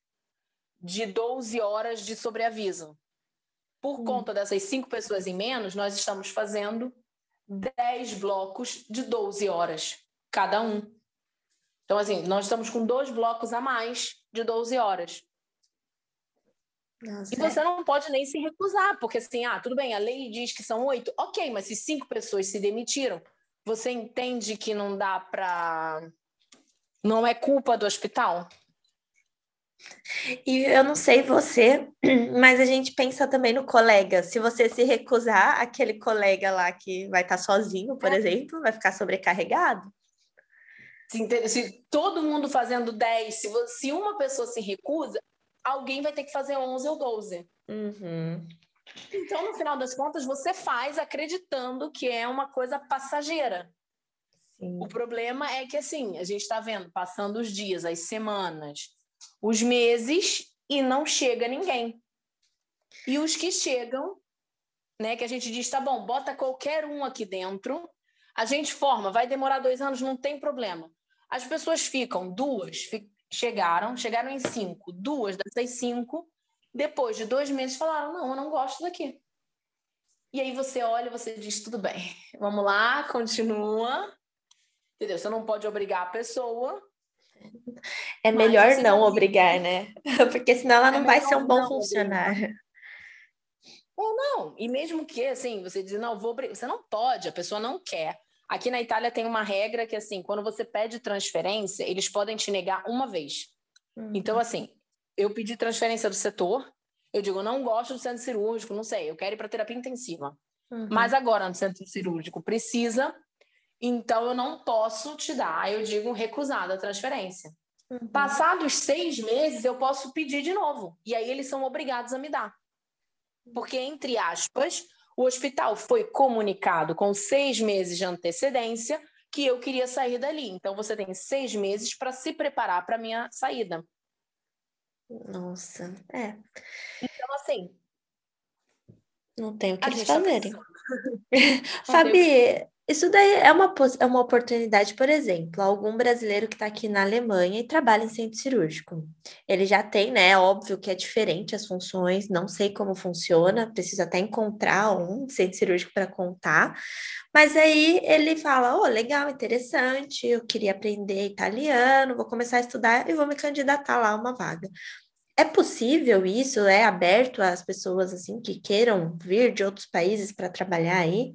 de 12 horas de sobreaviso. Por hum. conta dessas cinco pessoas em menos, nós estamos fazendo 10 blocos de 12 horas cada um. Então, assim, nós estamos com dois blocos a mais de 12 horas. Nossa, e você é. não pode nem se recusar, porque assim, ah, tudo bem, a lei diz que são oito, ok, mas se cinco pessoas se demitiram, você entende que não dá para. Não é culpa do hospital? E eu não sei você, *clears throat* mas a gente pensa também no colega. Se você se recusar, aquele colega lá que vai estar sozinho, por é. exemplo, vai ficar sobrecarregado. Se, se, todo mundo fazendo 10, se, se uma pessoa se recusa, alguém vai ter que fazer 11 ou 12. Uhum. Então, no final das contas, você faz acreditando que é uma coisa passageira. Sim. O problema é que, assim, a gente está vendo, passando os dias, as semanas, os meses e não chega ninguém. E os que chegam, né, que a gente diz, tá bom, bota qualquer um aqui dentro, a gente forma, vai demorar dois anos, não tem problema. As pessoas ficam, duas chegaram, chegaram em cinco, duas dessas cinco, depois de dois meses falaram, não, eu não gosto daqui. E aí você olha e você diz, tudo bem, vamos lá, continua. Entendeu? Você não pode obrigar a pessoa, é melhor assim, não obrigar, né? *laughs* Porque senão ela é não é vai ser um bom funcionário. Ou não, e mesmo que assim, você diz, não, vou você não pode, a pessoa não quer. Aqui na Itália tem uma regra que assim, quando você pede transferência, eles podem te negar uma vez. Uhum. Então, assim, eu pedi transferência do setor, eu digo, não gosto do centro cirúrgico, não sei, eu quero ir para terapia intensiva. Uhum. Mas agora no centro cirúrgico precisa, então eu não posso te dar, eu digo recusado a transferência. Uhum. Passados seis meses, eu posso pedir de novo. E aí eles são obrigados a me dar. Porque, entre aspas, o hospital foi comunicado com seis meses de antecedência que eu queria sair dali. Então, você tem seis meses para se preparar para a minha saída. Nossa, é. Então, assim. Não tem o que eles tá fazerem. *laughs* Fabi, isso daí é uma, é uma oportunidade, por exemplo, algum brasileiro que está aqui na Alemanha e trabalha em centro cirúrgico. Ele já tem, né? Óbvio que é diferente as funções, não sei como funciona, preciso até encontrar um centro cirúrgico para contar. Mas aí ele fala: oh, legal, interessante, eu queria aprender italiano, vou começar a estudar e vou me candidatar lá a uma vaga. É possível isso? É aberto às pessoas assim que queiram vir de outros países para trabalhar aí?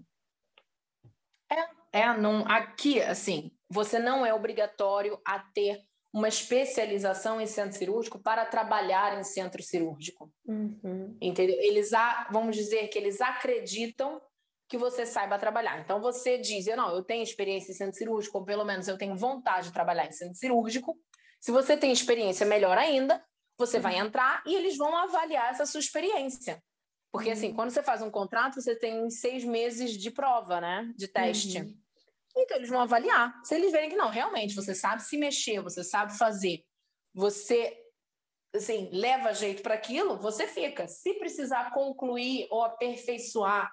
É, não, aqui, assim, você não é obrigatório a ter uma especialização em centro cirúrgico para trabalhar em centro cirúrgico. Uhum. Entendeu? Eles, vamos dizer que eles acreditam que você saiba trabalhar. Então você diz, eu não, eu tenho experiência em centro cirúrgico, ou pelo menos eu tenho vontade de trabalhar em centro cirúrgico. Se você tem experiência, melhor ainda, você vai uhum. entrar e eles vão avaliar essa sua experiência. Porque, assim, uhum. quando você faz um contrato, você tem seis meses de prova, né? De teste. Uhum. Então, eles vão avaliar. Se eles verem que não, realmente, você sabe se mexer, você sabe fazer, você, assim, leva jeito para aquilo, você fica. Se precisar concluir ou aperfeiçoar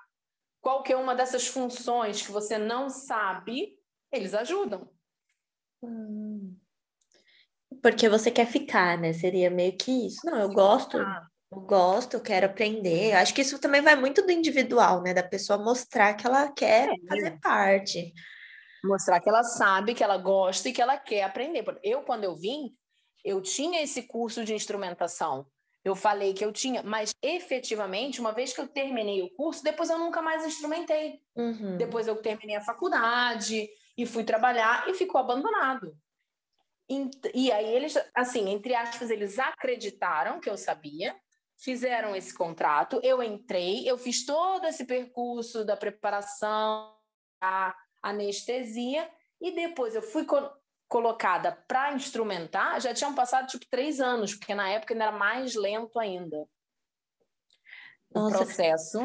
qualquer uma dessas funções que você não sabe, eles ajudam. Hum. Porque você quer ficar, né? Seria meio que isso. Não, eu gosto Eu gosto, eu quero aprender. Eu acho que isso também vai muito do individual, né? Da pessoa mostrar que ela quer é. fazer parte. Mostrar que ela sabe, que ela gosta e que ela quer aprender. Eu, quando eu vim, eu tinha esse curso de instrumentação. Eu falei que eu tinha, mas efetivamente, uma vez que eu terminei o curso, depois eu nunca mais instrumentei. Uhum. Depois eu terminei a faculdade e fui trabalhar e ficou abandonado. E aí eles, assim, entre aspas, eles acreditaram que eu sabia, fizeram esse contrato, eu entrei, eu fiz todo esse percurso da preparação, a anestesia, e depois eu fui co colocada para instrumentar, já tinham passado tipo três anos, porque na época ainda era mais lento ainda. Nossa, o processo.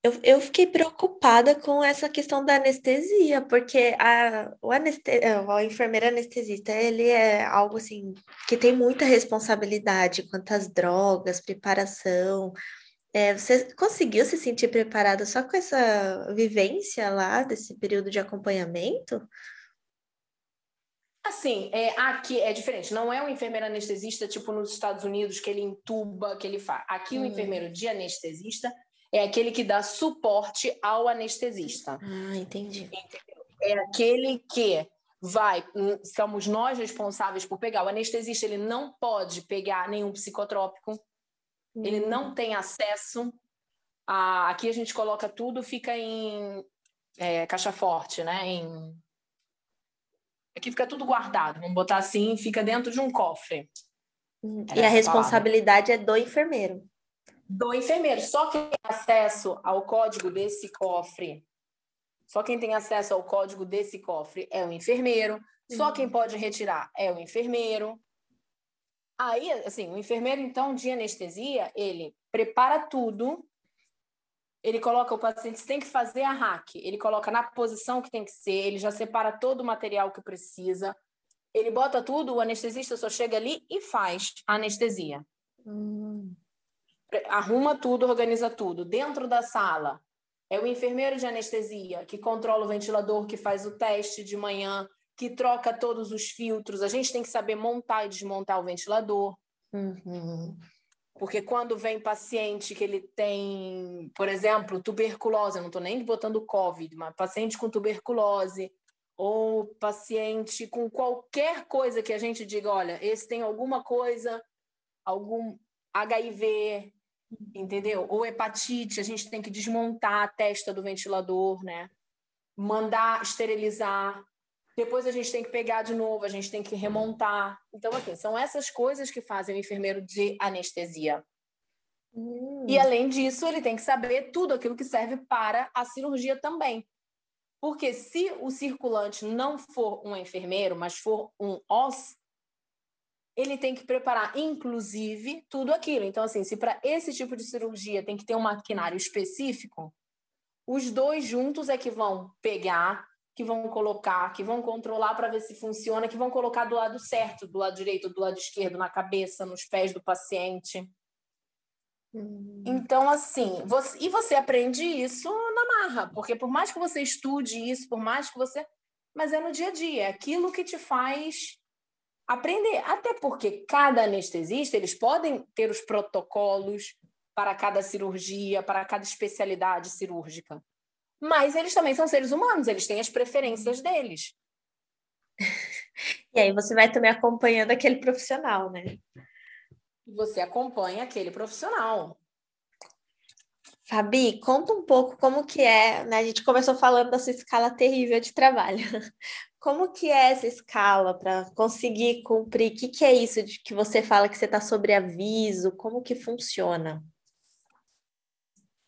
Eu, eu fiquei preocupada com essa questão da anestesia, porque a, o, aneste, a enfermeira anestesista, ele é algo assim, que tem muita responsabilidade quanto às drogas, preparação. É, você conseguiu se sentir preparada só com essa vivência lá, desse período de acompanhamento? Assim, é, aqui é diferente. Não é um enfermeiro anestesista, tipo nos Estados Unidos, que ele entuba, que ele faz. Aqui, o hum. enfermeiro de anestesista é aquele que dá suporte ao anestesista. Ah, entendi. É aquele que vai, hum, somos nós responsáveis por pegar. O anestesista ele não pode pegar nenhum psicotrópico, hum. ele não tem acesso a. Aqui a gente coloca tudo, fica em é, caixa forte, né? Em... Aqui fica tudo guardado, vamos botar assim, fica dentro de um cofre. Hum. E a responsabilidade palavra. é do enfermeiro do enfermeiro. Só quem tem acesso ao código desse cofre, só quem tem acesso ao código desse cofre é o enfermeiro. Só uhum. quem pode retirar é o enfermeiro. Aí, assim, o enfermeiro, então, de anestesia, ele prepara tudo, ele coloca o paciente, tem que fazer a hack, ele coloca na posição que tem que ser, ele já separa todo o material que precisa, ele bota tudo, o anestesista só chega ali e faz a anestesia. Hum arruma tudo, organiza tudo. Dentro da sala, é o enfermeiro de anestesia que controla o ventilador, que faz o teste de manhã, que troca todos os filtros. A gente tem que saber montar e desmontar o ventilador. Uhum. Porque quando vem paciente que ele tem, por exemplo, tuberculose, eu não estou nem botando Covid, mas paciente com tuberculose, ou paciente com qualquer coisa que a gente diga, olha, esse tem alguma coisa, algum HIV, entendeu? Ou hepatite, a gente tem que desmontar a testa do ventilador, né? Mandar esterilizar. Depois a gente tem que pegar de novo, a gente tem que remontar. Então, assim, são essas coisas que fazem o enfermeiro de anestesia. Hum. E além disso, ele tem que saber tudo aquilo que serve para a cirurgia também. Porque se o circulante não for um enfermeiro, mas for um OS, ele tem que preparar, inclusive, tudo aquilo. Então, assim, se para esse tipo de cirurgia tem que ter um maquinário específico, os dois juntos é que vão pegar, que vão colocar, que vão controlar para ver se funciona, que vão colocar do lado certo, do lado direito, do lado esquerdo, na cabeça, nos pés do paciente. Hum. Então, assim, você, e você aprende isso na marra, porque por mais que você estude isso, por mais que você. Mas é no dia a dia, é aquilo que te faz aprender, até porque cada anestesista, eles podem ter os protocolos para cada cirurgia, para cada especialidade cirúrgica. Mas eles também são seres humanos, eles têm as preferências deles. *laughs* E aí você vai também acompanhando aquele profissional, né? Você acompanha aquele profissional. Fabi, conta um pouco como que é, né? A gente começou falando da sua escala terrível de trabalho. *laughs* Como que é essa escala para conseguir cumprir? O que, que é isso de que você fala que você está sobre aviso? Como que funciona?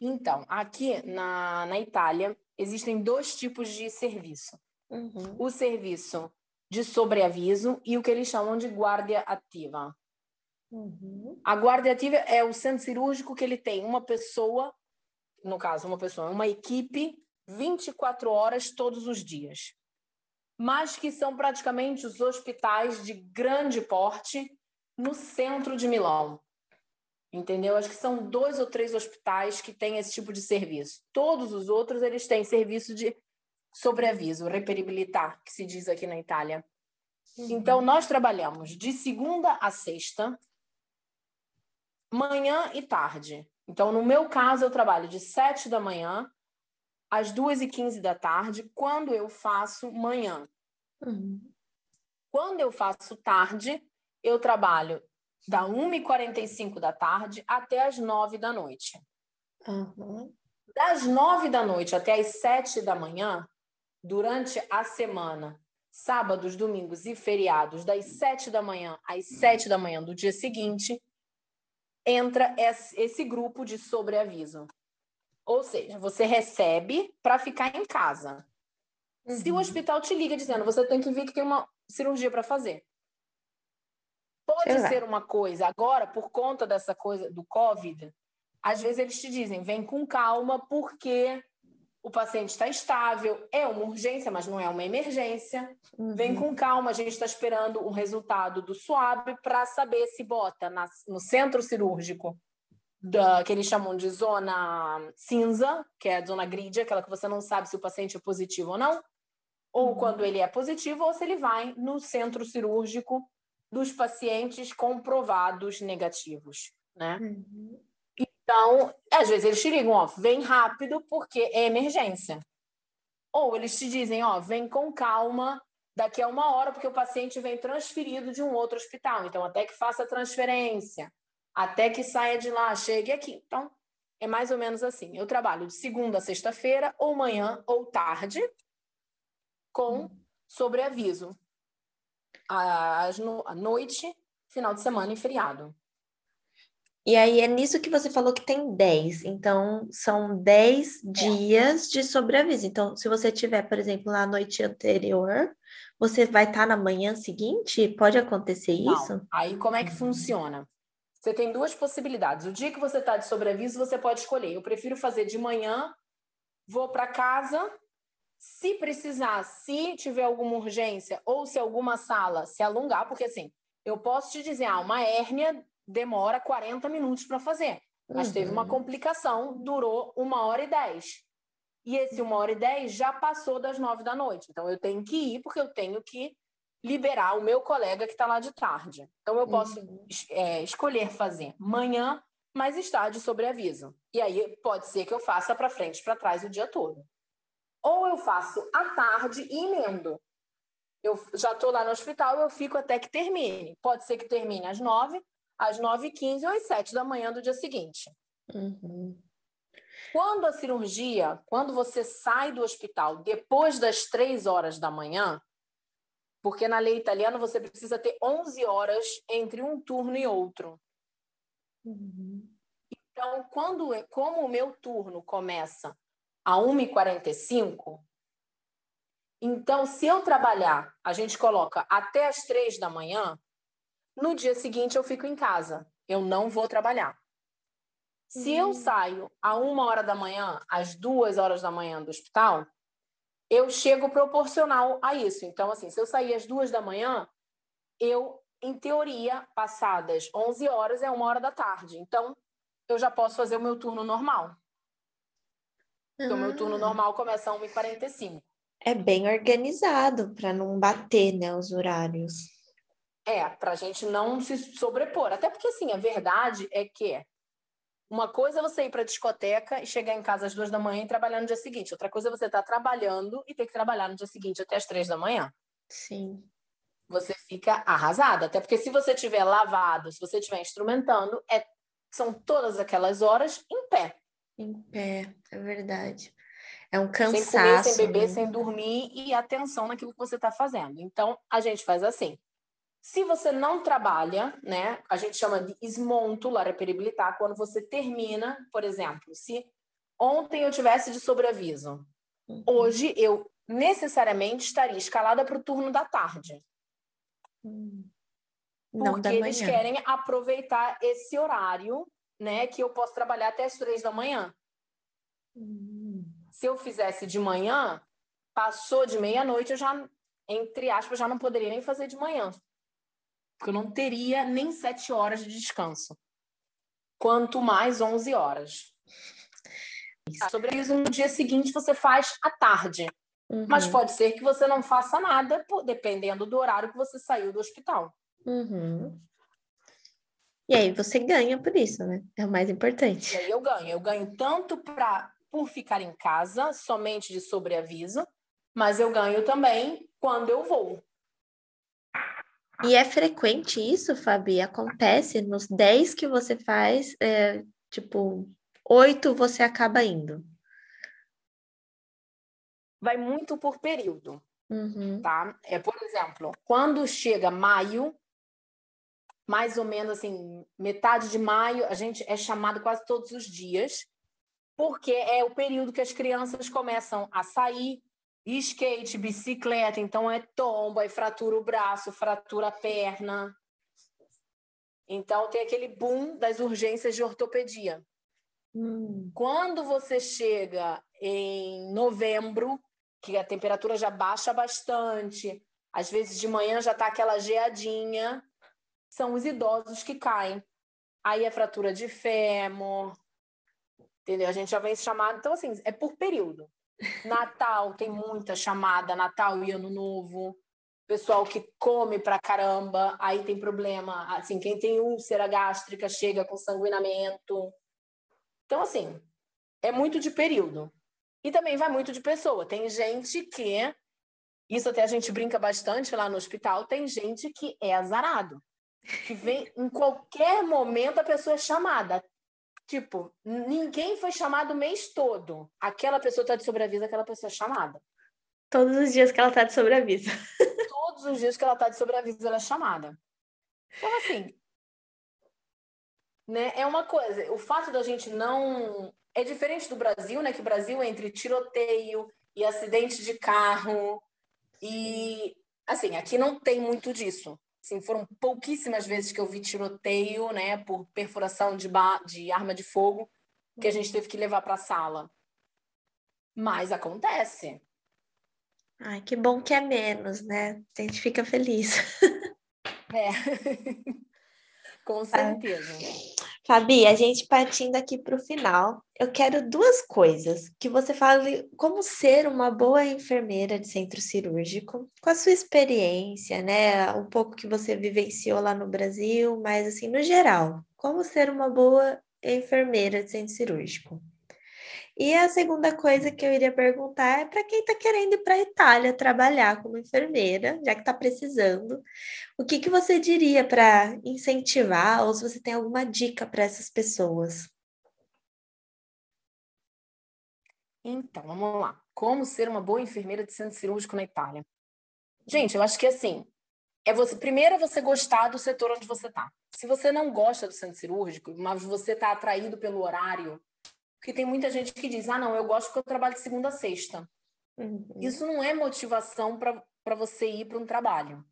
Então, aqui na, na Itália, existem dois tipos de serviço. Uhum. O serviço de sobreaviso e o que eles chamam de guarda ativa. Uhum. A guarda ativa é o centro cirúrgico que ele tem uma pessoa, no caso, uma pessoa, uma equipe, 24 horas todos os dias mas que são praticamente os hospitais de grande porte no centro de Milão. Entendeu? Acho que são dois ou três hospitais que têm esse tipo de serviço. Todos os outros eles têm serviço de sobreaviso, reperibilitar, que se diz aqui na Itália. Uhum. Então nós trabalhamos de segunda a sexta, manhã e tarde. Então, no meu caso, eu trabalho de 7 da manhã às 2 e 15 da tarde, quando eu faço manhã. Uhum. Quando eu faço tarde, eu trabalho da 1h45 da tarde até as 9 da noite. Uhum. Das 9 da noite até as 7 da manhã, durante a semana, sábados, domingos e feriados, das 7 da manhã às 7 da manhã do dia seguinte, entra esse grupo de sobreaviso. Ou seja, você recebe para ficar em casa. Uhum. Se o uhum. hospital te liga dizendo você tem que vir que tem uma cirurgia para fazer. Pode ser uma coisa, agora, por conta dessa coisa do Covid, às vezes eles te dizem, vem com calma, porque o paciente está estável, é uma urgência, mas não é uma emergência. Uhum. Vem com calma, a gente está esperando o resultado do SWAB para saber se bota na, no centro cirúrgico, da, que eles chamam de zona cinza, que é a zona grid, aquela que você não sabe se o paciente é positivo ou não, ou uhum. quando ele é positivo, ou se ele vai no centro cirúrgico dos pacientes comprovados negativos, né? Uhum. Então, às vezes eles te ligam, ó, vem rápido porque é emergência. Ou eles te dizem, ó, vem com calma daqui a uma hora porque o paciente vem transferido de um outro hospital. Então, até que faça a transferência, até que saia de lá, chegue aqui. Então, é mais ou menos assim. Eu trabalho de segunda a sexta-feira, ou manhã ou tarde, com hum. sobreaviso. À noite, final de semana e feriado. E aí é nisso que você falou que tem 10. Então, são 10 é. dias de sobreaviso. Então, se você tiver, por exemplo, na noite anterior, você vai estar tá na manhã seguinte? Pode acontecer Não. isso? Aí, como é que funciona? Você tem duas possibilidades. O dia que você está de sobreaviso, você pode escolher. Eu prefiro fazer de manhã, vou para casa. Se precisar, se tiver alguma urgência ou se alguma sala se alongar, porque assim, eu posso te dizer, ah, uma hérnia demora 40 minutos para fazer. Mas uhum. teve uma complicação, durou uma hora e dez. E esse uma hora e dez já passou das nove da noite. Então eu tenho que ir porque eu tenho que liberar o meu colega que está lá de tarde. Então eu posso uhum. é, escolher fazer manhã, mas estar de sobreaviso. E aí pode ser que eu faça para frente, para trás o dia todo. Ou eu faço à tarde e emendo. Eu já estou lá no hospital, eu fico até que termine. Pode ser que termine às nove, às 9h15 ou às 7 da manhã do dia seguinte. Uhum. Quando a cirurgia, quando você sai do hospital depois das 3 horas da manhã, porque na lei italiana você precisa ter 11 horas entre um turno e outro. Uhum. Então, quando, como o meu turno começa a 1h45, então, se eu trabalhar, a gente coloca até as 3 da manhã, no dia seguinte, eu fico em casa. Eu não vou trabalhar. Se eu hum. saio a uma hora da manhã, às duas horas da manhã do hospital, eu chego proporcional a isso. Então, assim, se eu sair às duas da manhã, eu, em teoria, passadas 11 horas, é uma hora da tarde. Então, eu já posso fazer o meu turno normal. Então, o meu turno ah. normal começa às 1h45. É bem organizado para não bater né, os horários. É, para a gente não se sobrepor. Até porque, assim, a verdade é que uma coisa é você ir para a discoteca e chegar em casa às duas da manhã e trabalhar no dia seguinte. Outra coisa é você estar tá trabalhando e ter que trabalhar no dia seguinte até as três da manhã. Sim. Você fica arrasada. Até porque se você estiver lavado, se você estiver instrumentando, é, são todas aquelas horas em pé. Em pé, é verdade. É um cansaço. Sem comer, sem beber, né? sem dormir e atenção naquilo que você está fazendo. Então, a gente faz assim. Se você não trabalha, né, a gente chama de esmonto peribilitar, quando você termina, por exemplo, se ontem eu tivesse de sobreaviso, uhum. hoje eu necessariamente estaria escalada para o turno da tarde. Uhum. Porque eles querem aproveitar esse horário, né, que eu posso trabalhar até as três da manhã. Uhum. Se eu fizesse de manhã, passou de meia-noite, eu já, entre aspas, já não poderia nem fazer de manhã porque eu não teria nem sete horas de descanso. Quanto mais 11 horas. Sobre isso, no dia seguinte você faz à tarde. Uhum. Mas pode ser que você não faça nada, dependendo do horário que você saiu do hospital. Uhum. E aí você ganha por isso, né? É o mais importante. E aí eu ganho. Eu ganho tanto pra, por ficar em casa, somente de sobreaviso, mas eu ganho também quando eu vou. E é frequente isso, Fabi? Acontece nos 10 que você faz, é, tipo, 8 você acaba indo? Vai muito por período, uhum. tá? É, por exemplo, quando chega maio, mais ou menos assim, metade de maio, a gente é chamado quase todos os dias, porque é o período que as crianças começam a sair, skate, bicicleta, então é tomba, e fratura o braço, fratura a perna. Então tem aquele boom das urgências de ortopedia. Hum. Quando você chega em novembro, que a temperatura já baixa bastante, às vezes de manhã já está aquela geadinha, são os idosos que caem. Aí é fratura de fêmur, entendeu? A gente já vem chamado. Então, assim, é por período. Natal tem muita chamada, Natal e Ano Novo. Pessoal que come pra caramba, aí tem problema. Assim, quem tem úlcera gástrica chega com sanguinamento. Então, assim, é muito de período. E também vai muito de pessoa. Tem gente que. Isso até a gente brinca bastante lá no hospital. Tem gente que é azarado que vem em qualquer momento a pessoa é chamada. Tipo, ninguém foi chamado o mês todo. Aquela pessoa está de sobreaviso, aquela pessoa é chamada. Todos os dias que ela está de sobreaviso. *laughs* Todos os dias que ela está de sobreaviso, ela é chamada. Então, assim, né, é uma coisa. O fato da gente não. É diferente do Brasil, né? Que o Brasil é entre tiroteio e acidente de carro. E, assim, aqui não tem muito disso. Assim, foram pouquíssimas vezes que eu vi tiroteio, né, por perfuração de, de arma de fogo, que a gente teve que levar para a sala. Mas acontece. Ai, que bom que é menos, né? A gente fica feliz. É, *laughs* com certeza. Fabi, a gente partindo aqui para o final, eu quero duas coisas. Que você fale como ser uma boa enfermeira de centro cirúrgico, com a sua experiência, né? Um pouco que você vivenciou lá no Brasil, mas assim, no geral, como ser uma boa enfermeira de centro cirúrgico. E a segunda coisa que eu iria perguntar é para quem está querendo ir para a Itália trabalhar como enfermeira, já que está precisando, o que, que você diria para incentivar, ou se você tem alguma dica para essas pessoas? Então, vamos lá. Como ser uma boa enfermeira de centro cirúrgico na Itália? Gente, eu acho que assim, é você primeiro é você gostar do setor onde você está. Se você não gosta do centro cirúrgico, mas você está atraído pelo horário, porque tem muita gente que diz: ah, não, eu gosto porque eu trabalho de segunda a sexta. Uhum. Isso não é motivação para você ir para um trabalho.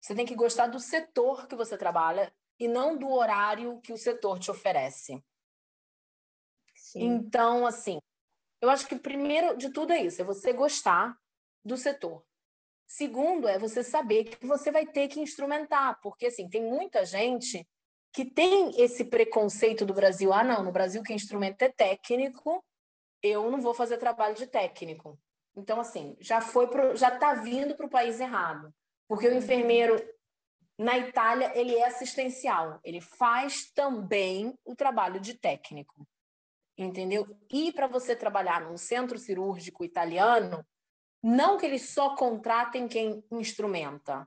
Você tem que gostar do setor que você trabalha e não do horário que o setor te oferece. Sim. Então, assim, eu acho que primeiro de tudo é isso: é você gostar do setor. Segundo, é você saber que você vai ter que instrumentar, porque assim, tem muita gente que tem esse preconceito do Brasil. Ah, não, no Brasil que instrumento é técnico, eu não vou fazer trabalho de técnico. Então, assim, já foi pro, já está vindo para o país errado. Porque o enfermeiro na Itália, ele é assistencial. Ele faz também o trabalho de técnico. Entendeu? E para você trabalhar num centro cirúrgico italiano, não que eles só contratem quem instrumenta,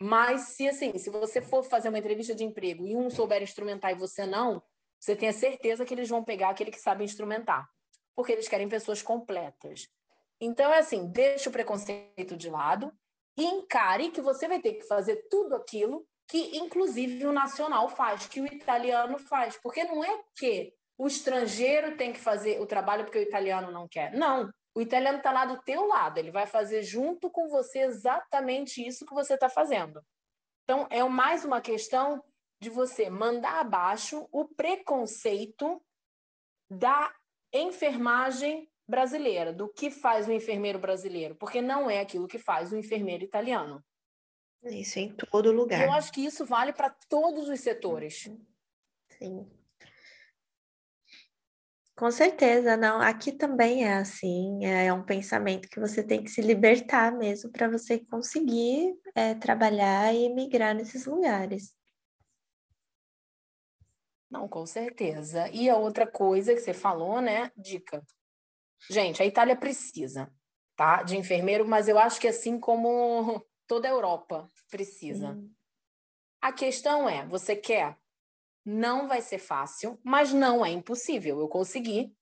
mas se assim, se você for fazer uma entrevista de emprego e um souber instrumentar e você não, você tenha certeza que eles vão pegar aquele que sabe instrumentar, porque eles querem pessoas completas. Então é assim, deixa o preconceito de lado e encare que você vai ter que fazer tudo aquilo que inclusive o nacional faz, que o italiano faz, porque não é que o estrangeiro tem que fazer o trabalho porque o italiano não quer. Não, o italiano está lá do teu lado, ele vai fazer junto com você exatamente isso que você está fazendo. Então, é mais uma questão de você mandar abaixo o preconceito da enfermagem brasileira, do que faz o enfermeiro brasileiro, porque não é aquilo que faz o enfermeiro italiano. Isso em todo lugar. Eu acho que isso vale para todos os setores. Sim. Com certeza, não. Aqui também é assim, é um pensamento que você tem que se libertar mesmo para você conseguir é, trabalhar e migrar nesses lugares. Não, com certeza. E a outra coisa que você falou, né? Dica. Gente, a Itália precisa, tá? De enfermeiro, mas eu acho que assim como toda a Europa precisa. Hum. A questão é, você quer? Não vai ser fácil, mas não é impossível. Eu consegui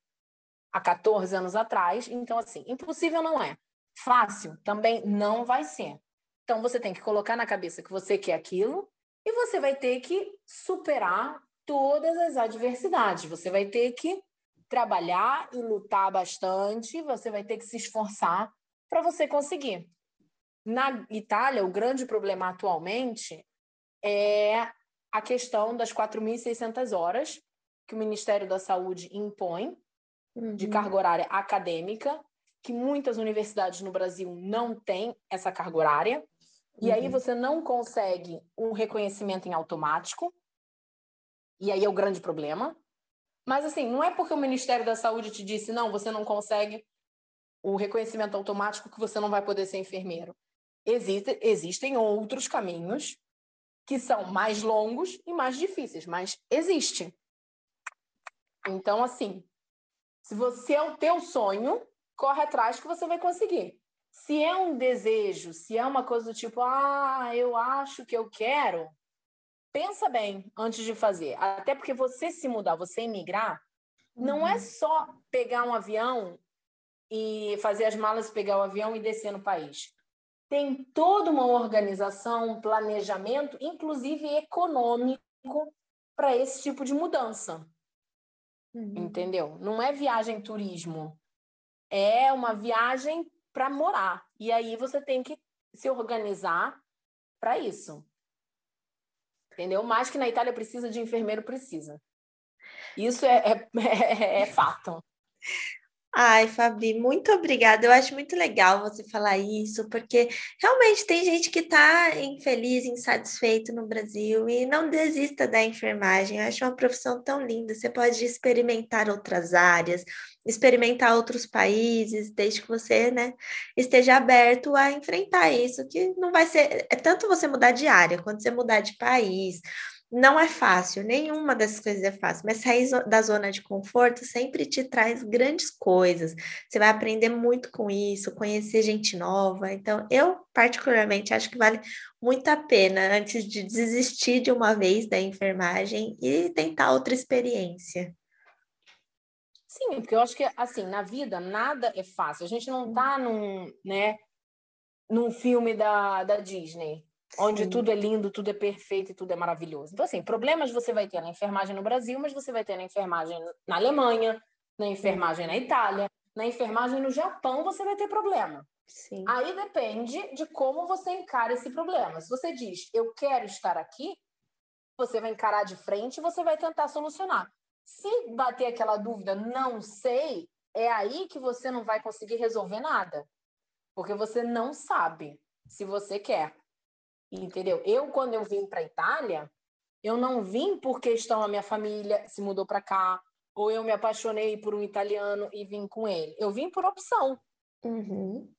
há 14 anos atrás, então assim, impossível não é. Fácil também não vai ser. Então você tem que colocar na cabeça que você quer aquilo e você vai ter que superar todas as adversidades. Você vai ter que trabalhar e lutar bastante, você vai ter que se esforçar para você conseguir. Na Itália, o grande problema atualmente é a questão das 4.600 horas que o Ministério da Saúde impõe uhum. de carga horária acadêmica, que muitas universidades no Brasil não têm essa carga horária. E uhum. aí você não consegue um reconhecimento em automático. E aí é o grande problema. Mas assim, não é porque o Ministério da Saúde te disse, não, você não consegue o reconhecimento automático que você não vai poder ser enfermeiro. Existe, existem outros caminhos que são mais longos e mais difíceis, mas existe. Então, assim, se você é o teu sonho, corre atrás que você vai conseguir. Se é um desejo, se é uma coisa do tipo, ah, eu acho que eu quero, pensa bem antes de fazer. Até porque você se mudar, você emigrar, uhum. não é uhum. só pegar um avião e fazer as malas, pegar o avião e descer no país. Tem toda uma organização, um planejamento, inclusive econômico, para esse tipo de mudança. Uhum. Entendeu? Não é viagem turismo. É uma viagem para morar. E aí você tem que se organizar para isso. Entendeu? Mais que na Itália precisa de enfermeiro, precisa. Isso é, é, *laughs* é, é fato. Ai, Fabi, muito obrigada. Eu acho muito legal você falar isso, porque realmente tem gente que está infeliz, insatisfeito no Brasil e não desista da enfermagem. Eu acho uma profissão tão linda. Você pode experimentar outras áreas, experimentar outros países, desde que você, né, esteja aberto a enfrentar isso, que não vai ser. É tanto você mudar de área, quanto você mudar de país não é fácil, nenhuma dessas coisas é fácil, mas sair da zona de conforto sempre te traz grandes coisas. Você vai aprender muito com isso, conhecer gente nova. Então, eu particularmente acho que vale muito a pena antes de desistir de uma vez da enfermagem e tentar outra experiência. Sim, porque eu acho que assim, na vida nada é fácil. A gente não tá num, né, num filme da, da Disney onde Sim. tudo é lindo, tudo é perfeito e tudo é maravilhoso. Então, assim, problemas você vai ter na enfermagem no Brasil, mas você vai ter na enfermagem na Alemanha, na enfermagem na Itália, na enfermagem no Japão, você vai ter problema. Sim. Aí depende de como você encara esse problema. Se você diz, eu quero estar aqui, você vai encarar de frente e você vai tentar solucionar. Se bater aquela dúvida, não sei, é aí que você não vai conseguir resolver nada. Porque você não sabe se você quer. Entendeu? Eu, quando eu vim para a Itália, eu não vim por questão a minha família se mudou para cá, ou eu me apaixonei por um italiano e vim com ele. Eu vim por opção. Uhum.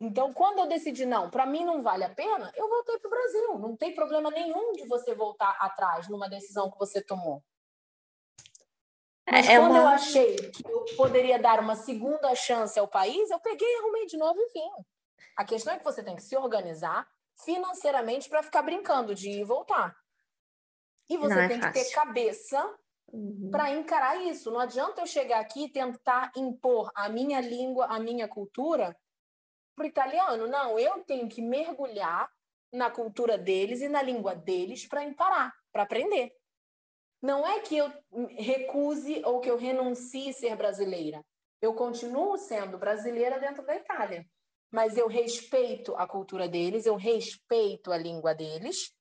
Então, quando eu decidi, não, para mim não vale a pena, eu voltei para o Brasil. Não tem problema nenhum de você voltar atrás numa decisão que você tomou. É, Mas é quando uma... eu achei que eu poderia dar uma segunda chance ao país, eu peguei, arrumei de novo e vim. A questão é que você tem que se organizar, financeiramente para ficar brincando de ir e voltar. E você é tem que ter cabeça uhum. para encarar isso. Não adianta eu chegar aqui e tentar impor a minha língua, a minha cultura para o italiano. Não, eu tenho que mergulhar na cultura deles e na língua deles para imparar, para aprender. Não é que eu recuse ou que eu renuncie ser brasileira. Eu continuo sendo brasileira dentro da Itália mas eu respeito a cultura deles, eu respeito a língua deles,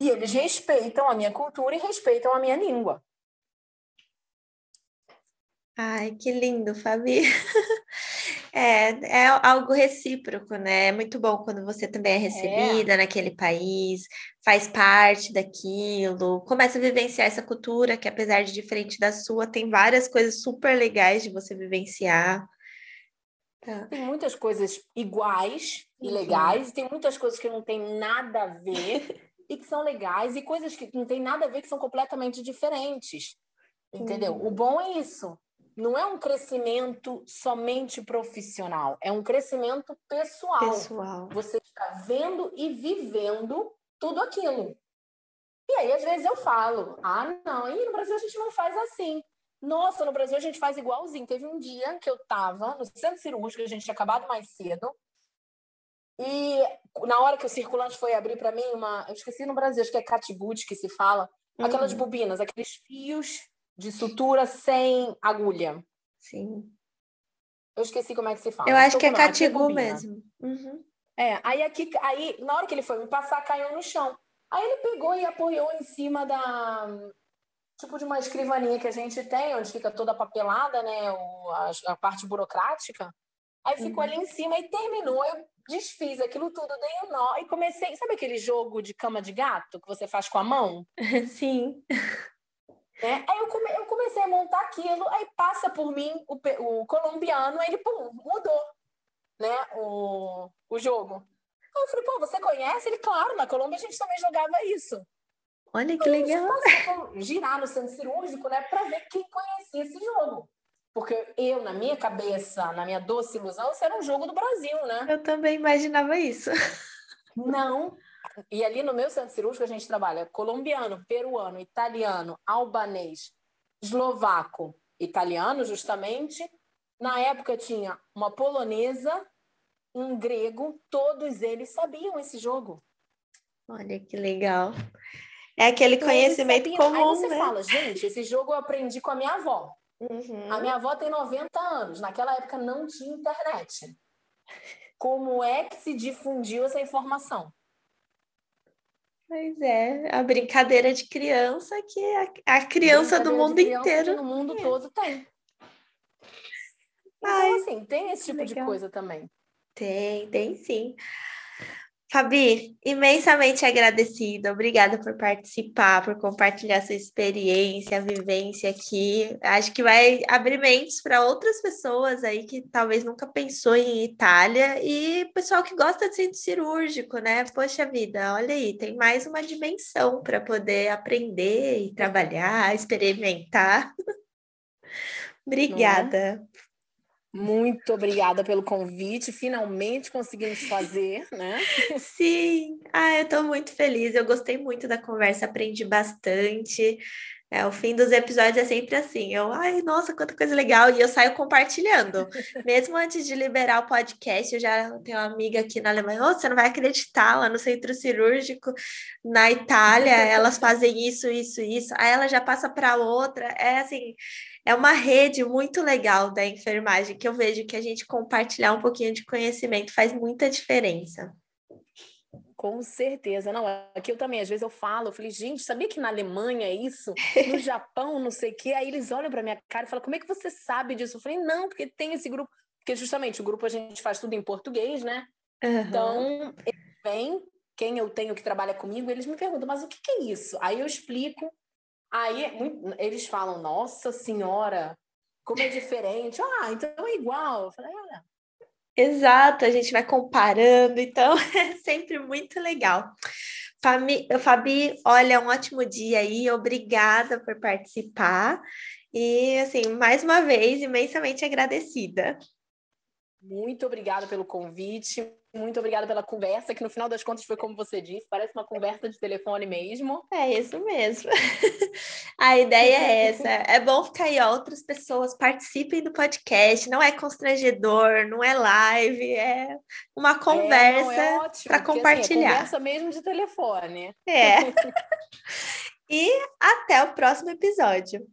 e eles respeitam a minha cultura e respeitam a minha língua. Ai, que lindo, Fabi. *laughs* É, é algo recíproco, né? É muito bom quando você também é recebida é. naquele país, faz parte daquilo, começa a vivenciar essa cultura que, apesar de diferente da sua, tem várias coisas super legais de você vivenciar. Tá. Tem muitas coisas iguais e legais, e tem muitas coisas que não tem nada a ver. e que são legais e coisas que não tem nada a ver que são completamente diferentes. Entendeu? Uhum. O bom é isso. Não é um crescimento somente profissional, é um crescimento pessoal. pessoal. Você está vendo e vivendo tudo aquilo. E aí, às vezes, eu falo: ah, não, e no Brasil a gente não faz assim. Nossa, no Brasil a gente faz igualzinho. Teve um dia que eu estava no centro cirúrgico, a gente tinha acabado mais cedo, e na hora que o circulante foi abrir para mim, uma, eu esqueci no Brasil, acho que é catgut que se fala, uhum. aquelas bobinas, aqueles fios de sutura sem agulha. Sim. Eu esqueci como é que se fala. Eu acho que é catigu mesmo. Uhum. É, aí aqui, aí na hora que ele foi me passar, caiu no chão. Aí ele pegou e apoiou em cima da tipo de uma escrivaninha que a gente tem, onde fica toda papelada, né, o, a, a parte burocrática. Aí ficou uhum. ali em cima e terminou. Eu desfiz aquilo tudo, dei um nó e comecei. Sabe aquele jogo de cama de gato que você faz com a mão? *laughs* Sim. Né? Aí eu, come, eu comecei a montar aquilo, aí passa por mim o, o colombiano, aí ele, pum, mudou né, o, o jogo. Aí eu falei, pô, você conhece? Ele, claro, na Colômbia a gente também jogava isso. Olha que legal. girar no centro cirúrgico, né, para ver quem conhecia esse jogo. Porque eu, na minha cabeça, na minha doce ilusão, isso era um jogo do Brasil, né? Eu também imaginava isso. Não. E ali no meu centro cirúrgico a gente trabalha colombiano, peruano, italiano, albanês, eslovaco, italiano, justamente. Na época tinha uma polonesa, um grego, todos eles sabiam esse jogo. Olha que legal. É aquele então, conhecimento comum, Aí você né? fala, gente, esse jogo eu aprendi com a minha avó. Uhum. A minha avó tem 90 anos. Naquela época não tinha internet. Como é que se difundiu essa informação? Pois é, a brincadeira de criança que a, a criança do mundo inteiro. no mundo é. todo tem. Então, Ai, assim, tem esse tipo legal. de coisa também. Tem, tem sim. Fabi, imensamente agradecida. Obrigada por participar, por compartilhar sua experiência, vivência aqui. Acho que vai abrir mentes para outras pessoas aí que talvez nunca pensou em Itália e pessoal que gosta de centro cirúrgico, né? Poxa vida, olha aí, tem mais uma dimensão para poder aprender e trabalhar, experimentar. *laughs* Obrigada. É? Muito obrigada pelo convite. Finalmente conseguimos fazer, né? Sim, ah, eu estou muito feliz. Eu gostei muito da conversa, aprendi bastante. É, o fim dos episódios é sempre assim. Eu, ai, nossa, quanta coisa legal. E eu saio compartilhando. *laughs* Mesmo antes de liberar o podcast, eu já tenho uma amiga aqui na Alemanha. Oh, você não vai acreditar, lá no centro cirúrgico, na Itália, elas fazem isso, isso, isso. Aí ela já passa para outra. É assim, é uma rede muito legal da enfermagem que eu vejo que a gente compartilhar um pouquinho de conhecimento faz muita diferença. Com certeza, não. Aqui eu também, às vezes eu falo, eu falei, gente, sabia que na Alemanha é isso? No *laughs* Japão, não sei o quê. Aí eles olham para minha cara e falam, como é que você sabe disso? Eu falei, não, porque tem esse grupo. Porque justamente o grupo a gente faz tudo em português, né? Uhum. Então, vêm, quem eu tenho que trabalha comigo, eles me perguntam, mas o que, que é isso? Aí eu explico, Aí eles falam, nossa senhora, como é diferente. Ah, então é igual. Eu falei, olha. Exato, a gente vai comparando, então *laughs* é sempre muito legal. Fabi, Fabi, olha, um ótimo dia aí, obrigada por participar. E, assim, mais uma vez, imensamente agradecida. Muito obrigada pelo convite, muito obrigada pela conversa, que no final das contas foi como você disse, parece uma conversa de telefone mesmo. É isso mesmo. *laughs* A ideia é essa. É bom ficar aí, ó, outras pessoas participem do podcast. Não é constrangedor, não é live, é uma conversa é, é para compartilhar. Assim, é conversa mesmo de telefone. É. *laughs* e até o próximo episódio.